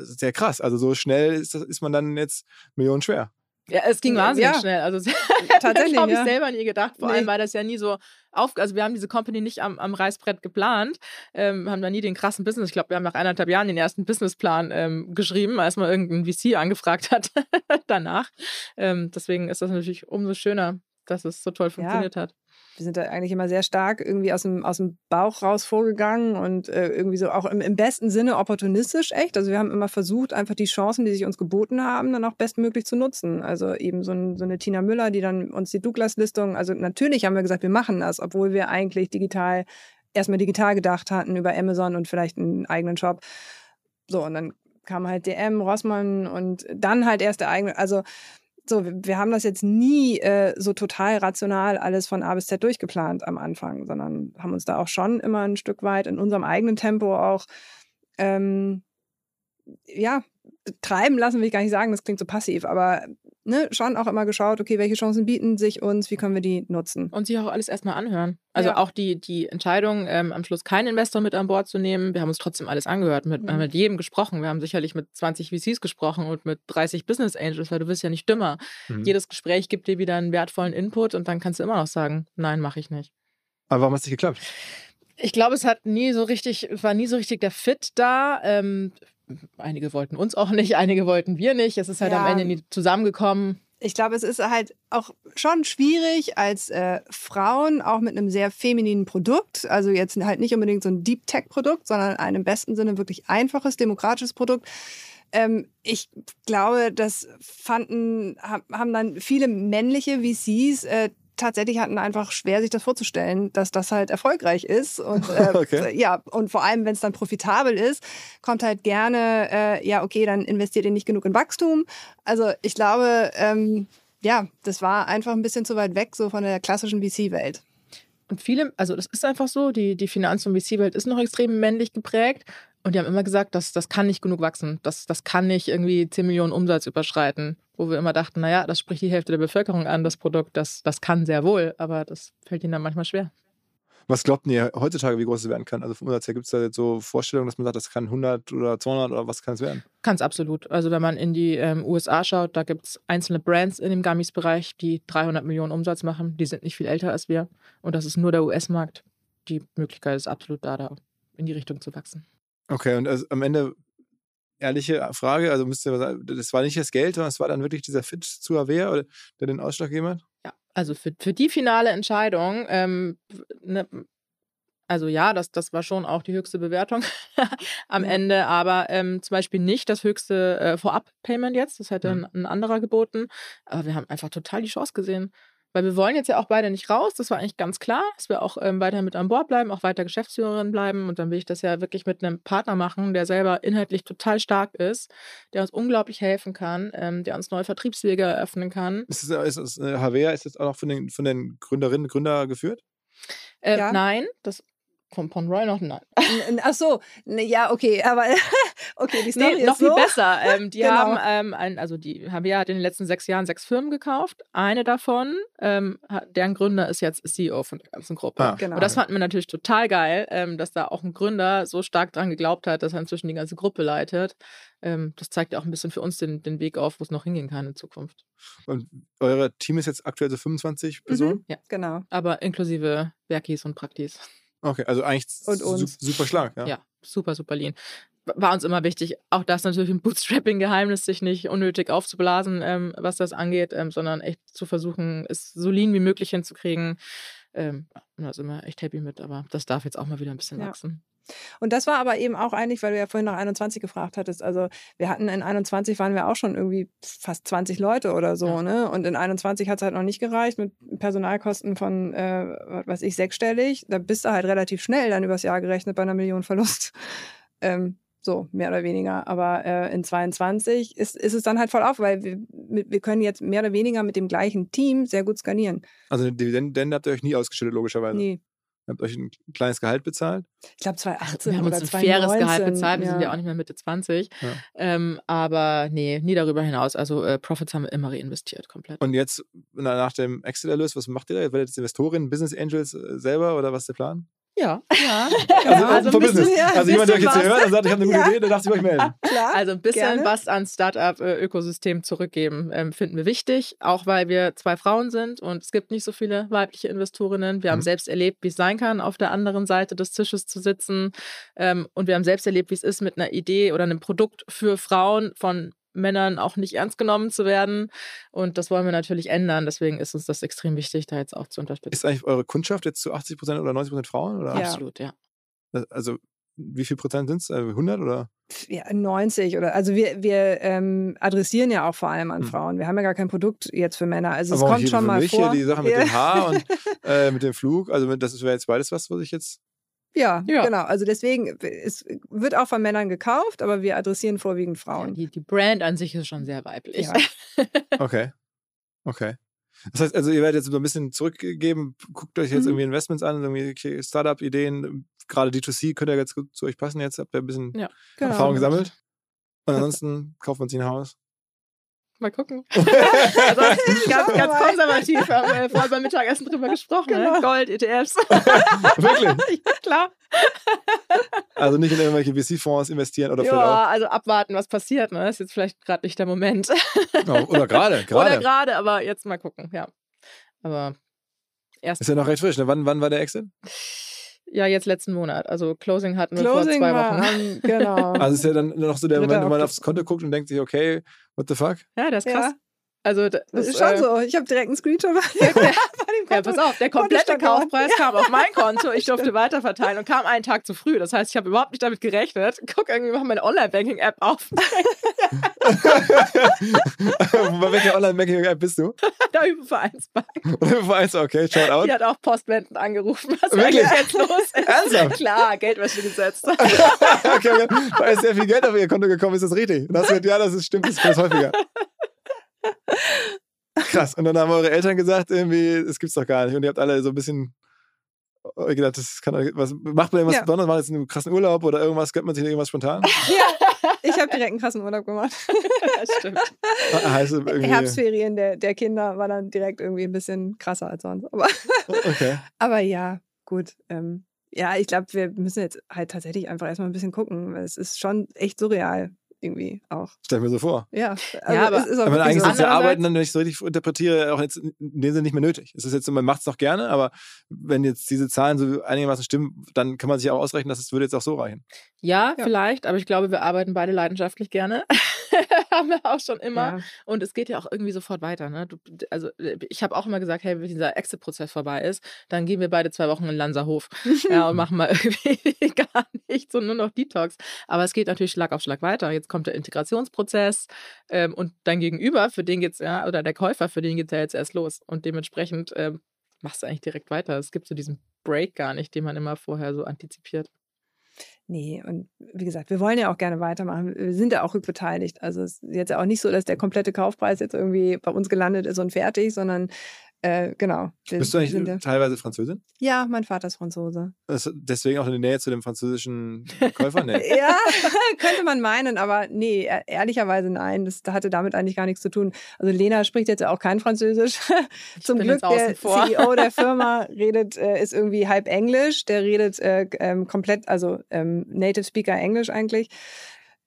sehr krass. Also so schnell ist, das, ist man dann jetzt Millionen schwer.
Ja, es ging
Ja.
wahnsinnig
Ja.
schnell. Also
Tatsächlich,
habe ich
ja.
selber nie gedacht. Vor
Nee.
allem, weil das ja nie so auf. Also wir haben diese Company nicht am, am Reißbrett geplant, ähm, haben da nie den krassen Business. Ich glaube, wir haben nach eineinhalb Jahren den ersten Businessplan ähm, geschrieben, als mal irgendein VC angefragt hat danach. Ähm, deswegen ist das natürlich umso schöner, dass es so toll funktioniert hat.
Wir sind da eigentlich immer sehr stark irgendwie aus dem, aus dem Bauch raus vorgegangen und äh, irgendwie so auch im, im besten Sinne opportunistisch echt. Also wir haben immer versucht, einfach die Chancen, die sich uns geboten haben, dann auch bestmöglich zu nutzen. Also eben so, ein, so eine Tina Müller, die dann uns die Douglas-Listung, also natürlich haben wir gesagt, wir machen das, obwohl wir eigentlich digital, erstmal digital gedacht hatten über Amazon und vielleicht einen eigenen Shop. So, und dann kam halt DM, Rossmann und dann halt erst der eigene, also so, wir haben das jetzt nie äh, so total rational alles von A bis Z durchgeplant am Anfang, sondern haben uns da auch schon immer ein Stück weit in unserem eigenen Tempo auch ähm, ja, treiben lassen will ich gar nicht sagen, das klingt so passiv, aber ne, schon auch immer geschaut, okay, welche Chancen bieten sich uns, wie können wir die nutzen.
Und sich auch alles erstmal anhören. Also ja. auch die, die Entscheidung, ähm, am Schluss keinen Investor mit an Bord zu nehmen, wir haben uns trotzdem alles angehört, mit, mhm. mit jedem gesprochen. Wir haben sicherlich mit 20 VCs gesprochen und mit 30 Business Angels, weil du bist ja nicht dümmer. Mhm. Jedes Gespräch gibt dir wieder einen wertvollen Input und dann kannst du immer noch sagen, nein, mache ich nicht.
Aber warum hat es nicht geklappt?
Ich glaube, es hat nie so richtig, war nie so richtig der Fit da. Ähm, einige wollten uns auch nicht, einige wollten wir nicht. Es ist halt ja. am Ende nie zusammengekommen.
Ich glaube, es ist halt auch schon schwierig als äh, Frauen, auch mit einem sehr femininen Produkt, also jetzt halt nicht unbedingt so ein Deep Tech-Produkt, sondern ein im besten Sinne wirklich einfaches, demokratisches Produkt. Ähm, ich glaube, das fanden, haben dann viele männliche VCs äh, tatsächlich hatten einfach schwer, sich das vorzustellen, dass das halt erfolgreich ist. Und äh, okay. ja, und vor allem, wenn es dann profitabel ist, kommt halt gerne, äh, ja, okay, dann investiert ihr nicht genug in Wachstum. Also ich glaube, ähm, ja, das war einfach ein bisschen zu weit weg so von der klassischen VC-Welt.
Und viele, also das ist einfach so, die, die Finanz- und VC-Welt ist noch extrem männlich geprägt. Und die haben immer gesagt, das, das kann nicht genug wachsen. Das, das kann nicht irgendwie 10 Millionen Umsatz überschreiten. Wo wir immer dachten, naja, das spricht die Hälfte der Bevölkerung an, das Produkt. Das, das kann sehr wohl, aber das fällt ihnen dann manchmal schwer.
Was glaubt ihr heutzutage, wie groß es werden kann? Also vom Umsatz her gibt es da jetzt so Vorstellungen, dass man sagt, das kann 100 oder 200 oder was kann es werden?
Kann es absolut. Also wenn man in die ähm, USA schaut, da gibt es einzelne Brands in dem Gummies-Bereich, die 300 Millionen Umsatz machen. Die sind nicht viel älter als wir. Und das ist nur der US-Markt. Die Möglichkeit ist absolut da, da in die Richtung zu wachsen.
Okay, und also am Ende ehrliche Frage, also müsst ihr sagen, das war nicht das Geld, sondern es war dann wirklich dieser Fit zu Avea, oder, der den Ausschlag gegeben hat?
Ja, also für, für die finale Entscheidung, ähm, ne, also ja, das, das war schon auch die höchste Bewertung am ja. Ende, aber ähm, zum Beispiel nicht das höchste äh, Vorab-Payment jetzt, das hätte mhm. ein, ein anderer geboten, aber wir haben einfach total die Chance gesehen. Weil wir wollen jetzt ja auch beide nicht raus. Das war eigentlich ganz klar, dass wir auch ähm, weiter mit an Bord bleiben, auch weiter Geschäftsführerin bleiben. Und dann will ich das ja wirklich mit einem Partner machen, der selber inhaltlich total stark ist, der uns unglaublich helfen kann, ähm, der uns neue Vertriebswege eröffnen kann.
Ist, es, ist, es, äh, Havea, ist das auch noch von den, von den Gründerinnen und Gründern geführt?
Äh, ja. Nein, das von Ponroy noch nein.
Ach so, ja, okay, aber okay, die Story
nee, noch
ist
viel
so.
besser. Ähm, die genau. haben, ähm, ein, also die Javier hat in den letzten sechs Jahren sechs Firmen gekauft. Eine davon, ähm, deren Gründer ist jetzt CEO von der ganzen Gruppe. Ah. Genau. Und das fanden wir natürlich total geil, ähm, dass da auch ein Gründer so stark dran geglaubt hat, dass er inzwischen die ganze Gruppe leitet. Ähm, das zeigt ja auch ein bisschen für uns den, den Weg auf, wo es noch hingehen kann in Zukunft.
Und euer Team ist jetzt aktuell so 25 mhm. Personen? Mhm.
Ja, genau. Aber inklusive Werkis und Praktis.
Okay, also eigentlich und uns. super stark, ja.
Ja, super, super lean. War uns immer wichtig, auch das natürlich ein Bootstrapping-Geheimnis, sich nicht unnötig aufzublasen, ähm, was das angeht, ähm, sondern echt zu versuchen, es so lean wie möglich hinzukriegen. Ähm, da sind wir echt happy mit, aber das darf jetzt auch mal wieder ein bisschen ja. wachsen.
Und das war aber eben auch eigentlich, weil du ja vorhin nach 21 gefragt hattest. Also wir hatten in 21 waren wir auch schon irgendwie fast 20 Leute oder so, ja. ne? Und in 21 hat es halt noch nicht gereicht mit Personalkosten von, äh, was weiß ich, sechsstellig. Da bist du halt relativ schnell dann übers Jahr gerechnet bei einer Million Verlust. Ähm, so, mehr oder weniger. Aber äh, in 22 ist, ist es dann halt voll auf, weil wir, wir können jetzt mehr oder weniger mit dem gleichen Team sehr gut skalieren.
Also Dividenden habt ihr euch nie ausgeschüttet, logischerweise. Nee. Ihr habt euch ein kleines Gehalt bezahlt?
Ich glaube 2018
wir haben
oder
uns ein faires Gehalt bezahlt. Wir ja. sind ja auch nicht mehr Mitte 20. Ja. Ähm, aber nee, nie darüber hinaus. Also äh, Profits haben wir immer reinvestiert, komplett.
Und jetzt nach dem Exit-Erlös, was macht ihr da? Werdet ihr jetzt Investorin, Business Angels äh, selber oder was ist der Plan?
Ja. ja.
Also, also, vom Business. Ja, also jemand, der euch jetzt hier hört und sagt, ich habe eine gute ja. Idee, dann darf ich euch melden.
Klar, also ein bisschen gerne. was an Startup-Ökosystem zurückgeben, ähm, finden wir wichtig, auch weil wir zwei Frauen sind und es gibt nicht so viele weibliche Investorinnen. Wir mhm. haben selbst erlebt, wie es sein kann, auf der anderen Seite des Tisches zu sitzen. Ähm, und wir haben selbst erlebt, wie es ist, mit einer Idee oder einem Produkt für Frauen von Männern auch nicht ernst genommen zu werden. Und das wollen wir natürlich ändern. Deswegen ist uns das extrem wichtig, da jetzt auch zu unterstützen.
Ist eigentlich eure Kundschaft jetzt zu 80 Prozent oder 90 Prozent Frauen? Oder?
Ja.
Absolut, ja.
Also wie viel Prozent sind es? 100 oder?
Ja, 90 oder also wir, wir ähm, adressieren ja auch vor allem an
Hm.
Frauen. Wir haben ja gar kein Produkt jetzt für Männer. Also es
Aber
kommt
hier
schon
für
mal
mich
vor.
hier die Sache mit
ja.
dem Haar und äh, mit dem Flug. Also das wäre jetzt beides was, was ich jetzt.
Ja,
Ja.
genau. Also deswegen, es wird auch von Männern gekauft, aber wir adressieren vorwiegend
ja
Frauen.
die, die Brand an sich ist schon sehr weiblich.
Ja.
Okay. Okay. Das heißt, also ihr werdet jetzt so ein bisschen zurückgeben, guckt euch jetzt
Mhm.
irgendwie Investments an, irgendwie okay, Startup-Ideen, gerade D2C könnte ja ganz gut zu euch passen jetzt, habt ihr ein bisschen
Ja.
Genau.
Erfahrung gesammelt. Und ansonsten kauft man sich ein Haus.
Mal gucken. also ganz, ganz konservativ haben wir vorhin beim Mittagessen drüber gesprochen. Ne?
Genau.
Gold, ETFs.
Wirklich?
ja, klar.
Also nicht in irgendwelche VC-Fonds investieren oder
Ja, also abwarten, was passiert. Ne? Ist jetzt vielleicht gerade nicht der Moment.
oder gerade,
Oder
gerade.
gerade, aber jetzt mal gucken, ja. Aber erst,
Ist ja noch recht frisch. Ne? Wann, wann war der Exit?
Ja, jetzt letzten Monat. Also Closing hatten wir
Closing
vor zwei
war
Wochen.
genau.
Also ist ja dann noch so der
Dritter
Moment, wo man aufs Konto guckt und denkt sich, okay, what the fuck?
Ja, das ist
Ja.
Also das,
das ist
äh,
schon so. Ich habe direkt einen Screenshot von
Ja,
dem
Ja,
Konto.
pass auf, der komplette. Kaufpreis kam auf mein Konto. Ich durfte weiterverteilen und kam einen Tag zu früh. Das heißt, ich habe überhaupt nicht damit gerechnet. Guck irgendwie, mach meine Online-Banking-App auf.
Bei welcher Online-Banking-App bist du?
da über Vereinsbank.
Vereins, okay, shout out.
Die hat auch postwendend angerufen. Was
Wirklich?
eigentlich jetzt los ist.
Ernsthaft?
Klar, Geldwäsche gesetzt.
okay, okay. Da ist sehr viel Geld auf ihr Konto gekommen, ist das richtig? Und dann hast du gesagt, ja, das ist, stimmt, das ist häufiger. Krass. Und dann haben eure Eltern gesagt, irgendwie, das gibt's doch gar nicht. Und ihr habt alle so ein bisschen euch gedacht, das kann was macht man irgendwas
Ja.
Besonderes? War jetzt einen krassen Urlaub oder irgendwas? Gönnt man sich irgendwas spontan?
Ich habe direkt einen krassen Urlaub gemacht.
das stimmt.
irgendwie.
Herbstferien der, der Kinder war dann direkt irgendwie ein bisschen krasser als sonst. Aber,
Okay.
aber ja, gut. Ähm, ja, ich glaube, wir müssen jetzt halt tatsächlich einfach erstmal ein bisschen gucken. Es ist schon echt surreal irgendwie auch.
Stell mir so vor.
Ja, also
Ja, aber-
es ist auch
Aber eigentlich
so.
ist ja Arbeiten dann, wenn ich es richtig interpretiere, auch jetzt in dem Sinne nicht mehr nötig. Es ist jetzt so, man macht es noch gerne, aber wenn jetzt diese Zahlen so einigermaßen stimmen, dann kann man sich auch ausrechnen, dass es würde jetzt auch so reichen.
Ja,
Ja.
vielleicht, aber ich glaube, wir arbeiten beide leidenschaftlich gerne. Haben wir auch schon immer.
Ja.
Und es geht ja auch irgendwie sofort weiter. Ne? Du, also äh, ich habe auch immer gesagt, hey, wenn dieser Exit-Prozess vorbei ist, dann gehen wir beide zwei Wochen in Lanzerhof ja, und machen mal irgendwie gar nichts und nur noch Detox. Aber es geht natürlich Schlag auf Schlag weiter. Jetzt kommt der Integrationsprozess ähm, und dein Gegenüber, für den geht's ja, oder der Käufer, für den geht's ja jetzt erst los. Und dementsprechend ähm, machst du eigentlich direkt weiter. Es gibt so diesen Break gar nicht, den man immer vorher so antizipiert.
Nee, und wie gesagt, wir wollen ja auch gerne weitermachen. Wir sind ja auch rückbeteiligt. Also es ist jetzt ja auch nicht so, dass der komplette Kaufpreis jetzt irgendwie bei uns gelandet ist und fertig, sondern äh, genau. wir
Bist du eigentlich
sind ja,
teilweise Französin?
ja, mein Vater ist Franzose.
Das, deswegen auch in der Nähe zu dem französischen Käufer? Nee.
Ja, könnte man meinen, aber nee, e- ehrlicherweise nein. Das hatte damit eigentlich gar nichts zu tun. Also Lena spricht jetzt ja auch kein Französisch. Zum Glück der
vor.
CEO der Firma redet, äh, ist irgendwie halb Englisch. Der redet äh, ähm, komplett, also ähm, Native Speaker Englisch eigentlich.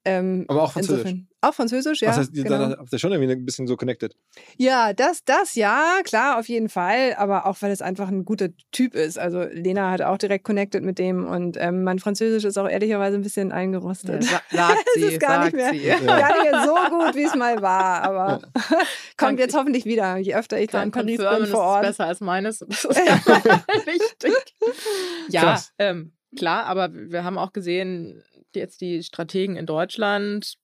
Ähm,
Aber auch Französisch.
insofern- Auch Französisch, ja.
Was heißt,
genau.
dann habt ihr schon irgendwie ein bisschen so connected.
Ja, das, das ja, klar, auf jeden Fall. Aber auch, weil es einfach ein guter Typ ist. Also Lena hat auch direkt connected mit dem und ähm, mein Französisch ist auch ehrlicherweise ein bisschen
Ja,
eingerostet.
sa sagt
Es
sie,
ist gar
sagt
nicht mehr-
sie.
Ja.
Gar nicht mehr so gut, wie es mal war, aber kommt jetzt hoffentlich wieder, je öfter ich da in Paris bin vor
es ist
Ort.
besser als meines. Das ist ja wichtig. Ja, ähm, klar, aber wir haben auch gesehen, jetzt die Strategen in Deutschland,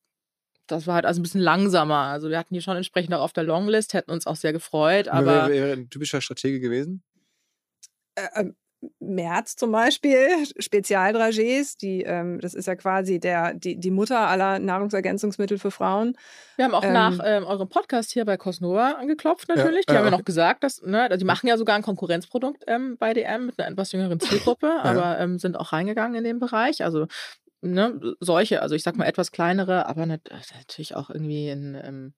das war halt also ein bisschen langsamer. Also wir hatten die schon entsprechend auch auf der Longlist, hätten uns auch sehr gefreut,
Wer
aber
wäre ein typischer Stratege gewesen?
Äh, März zum Beispiel, Spezialdragés, die, ähm, das ist ja quasi der, die, die Mutter aller Nahrungsergänzungsmittel für Frauen.
wir haben auch
ähm,
nach ähm, eurem Podcast hier bei Cosnova angeklopft natürlich. Die
ja,
haben ja
okay.
noch gesagt, dass, ne, die machen ja sogar ein Konkurrenzprodukt ähm, bei DM mit einer etwas jüngeren Zielgruppe, aber ähm, sind auch reingegangen in den Bereich. Also ne, solche, also ich sag mal etwas kleinere, aber nat natürlich auch irgendwie in ähm,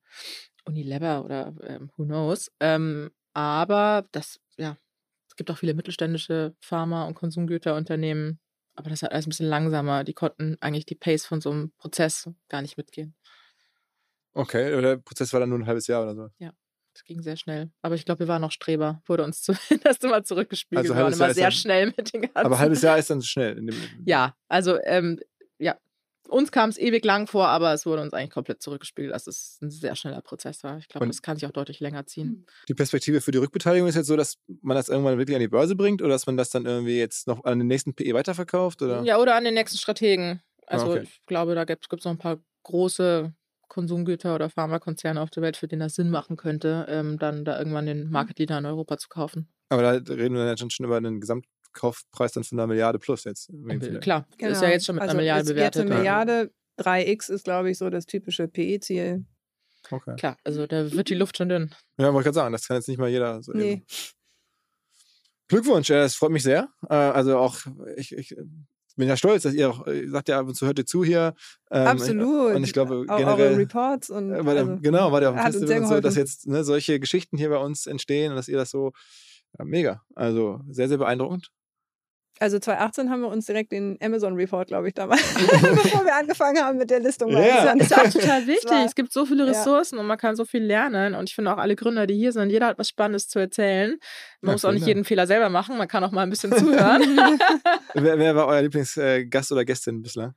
Unilever oder ähm, who knows. Ähm, aber das, ja, es gibt auch viele mittelständische Pharma- und Konsumgüterunternehmen, aber das ist halt alles ein bisschen langsamer. Die konnten eigentlich die Pace von so einem Prozess gar nicht mitgehen.
Okay, oder der Prozess war dann nur ein halbes Jahr oder so.
Das ging sehr schnell. Aber ich glaube, wir waren noch Streber. Wurde uns zumindest immer zurückgespiegelt.
Also
wir waren immer sehr
dann-
schnell mit den ganzen.
Aber ein halbes Jahr ist dann schnell.
Ja, also ähm, ja, uns kam es ewig lang vor, aber es wurde uns eigentlich komplett zurückgespiegelt, dass es ein sehr schneller Prozess war. Ich glaube, das kann sich auch deutlich länger ziehen.
Die Perspektive für die Rückbeteiligung ist jetzt so, dass man das irgendwann wirklich an die Börse bringt oder dass man das dann irgendwie jetzt noch an den nächsten PE weiterverkauft? Oder?
Ja, oder an den nächsten Strategen. Also
okay.
ich glaube, da gibt es noch ein paar große Konsumgüter oder Pharmakonzerne auf der Welt, für den das Sinn machen könnte, ähm, dann da irgendwann den Market Leader in Europa zu kaufen.
Aber da reden wir dann schon über einen Gesamtkaufpreis dann von einer Milliarde plus jetzt. Vielleicht.
Klar, ist ja jetzt schon mit
also
einer Milliarde bewertet.
Jetzt eine. Milliarde, 3x ist, glaube ich, so das typische PE-Ziel.
Okay.
Klar, also da wird die Luft schon dünn.
Ja, wollte ich gerade sagen, das kann jetzt nicht mal jeder so
Nee.
eben. Glückwunsch, äh, es freut mich sehr. Äh, Also auch, ich, ich bin ja stolz, dass ihr auch, ihr sagt ja ab und zu, hört ihr zu hier. Ähm,
Absolut.
Und ich glaube
Auch
generell.
eure Reports und
äh, War der,
also,
genau, war der auf dem Festival
sehr
und so, dass jetzt ne, solche Geschichten hier bei uns entstehen und dass ihr das so ja, mega. Also sehr, sehr beeindruckend.
Also 2018 haben wir uns direkt den Amazon Report, glaube ich, damals, bevor wir angefangen haben mit der Listung.
Ja.
es
Ist ja auch total wichtig.
war-
Es gibt so viele
ja.
Ressourcen und man kann so viel lernen. Und ich finde auch alle Gründer, die hier sind, jeder hat was Spannendes zu erzählen. Man
Ja,
muss auch nicht jeden Fehler selber machen. Man kann auch mal ein bisschen zuhören.
Wer, wer war euer Lieblingsgast oder Gästin bislang?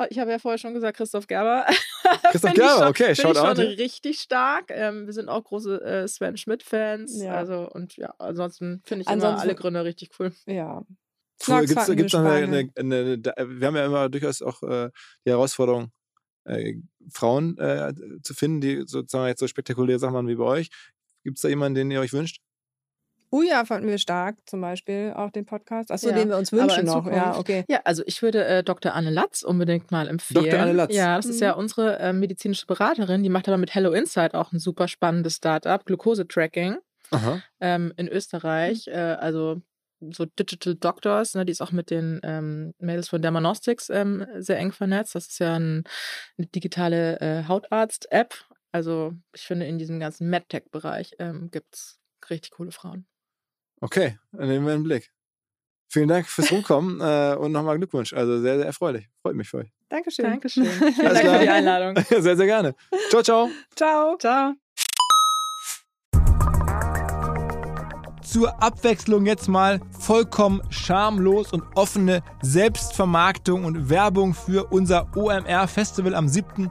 Oh, ich habe ja vorher schon gesagt, Christoph Gerber.
Christoph Gerber,
schon-
okay,
schon
out.
richtig stark. Ähm, wir sind auch große äh, Sven Schmidt-Fans.
Ja.
Also, und ja, ansonsten finde ich
Ansonsten-
immer alle Gründer richtig cool.
ja. Fanden
gibt's
wir
noch eine, eine, eine, da- wir haben ja immer durchaus auch äh, die Herausforderung, äh, Frauen äh, zu finden, die sozusagen jetzt so spektakuläre Sachen machen wie bei euch. Gibt es da jemanden, den ihr euch wünscht?
Uja fanden wir stark, zum Beispiel, auch den Podcast. Achso,
Ja,
den wir uns wünschen noch. Ja, okay.
Ja, also ich würde äh, Dr. Anne Latz unbedingt mal empfehlen.
Anne Latz.
Ja, das ist
Mhm.
ja unsere äh, medizinische Beraterin. Die macht aber mit Hello Insight auch ein super spannendes Startup, Glucose-Tracking. Ähm, in Österreich, äh, also so Digital Doctors, ne, die ist auch mit den ähm, Mädels von Dermanostics ähm, sehr eng vernetzt. Das ist ja ein, eine digitale äh, Hautarzt-App. Also ich finde, in diesem ganzen MedTech-Bereich ähm, gibt es richtig coole Frauen.
Okay, dann nehmen wir einen Blick. Vielen Dank fürs Rumkommen äh, und nochmal Glückwunsch. Also sehr, sehr erfreulich. Freut mich für euch.
Dankeschön.
Dankeschön. Vielen
Alles
Dank
klar.
für die Einladung.
sehr, sehr gerne. Ciao, ciao.
Ciao.
Ciao.
Zur Abwechslung jetzt mal vollkommen schamlos und offene Selbstvermarktung und Werbung für unser OMR-Festival am 7.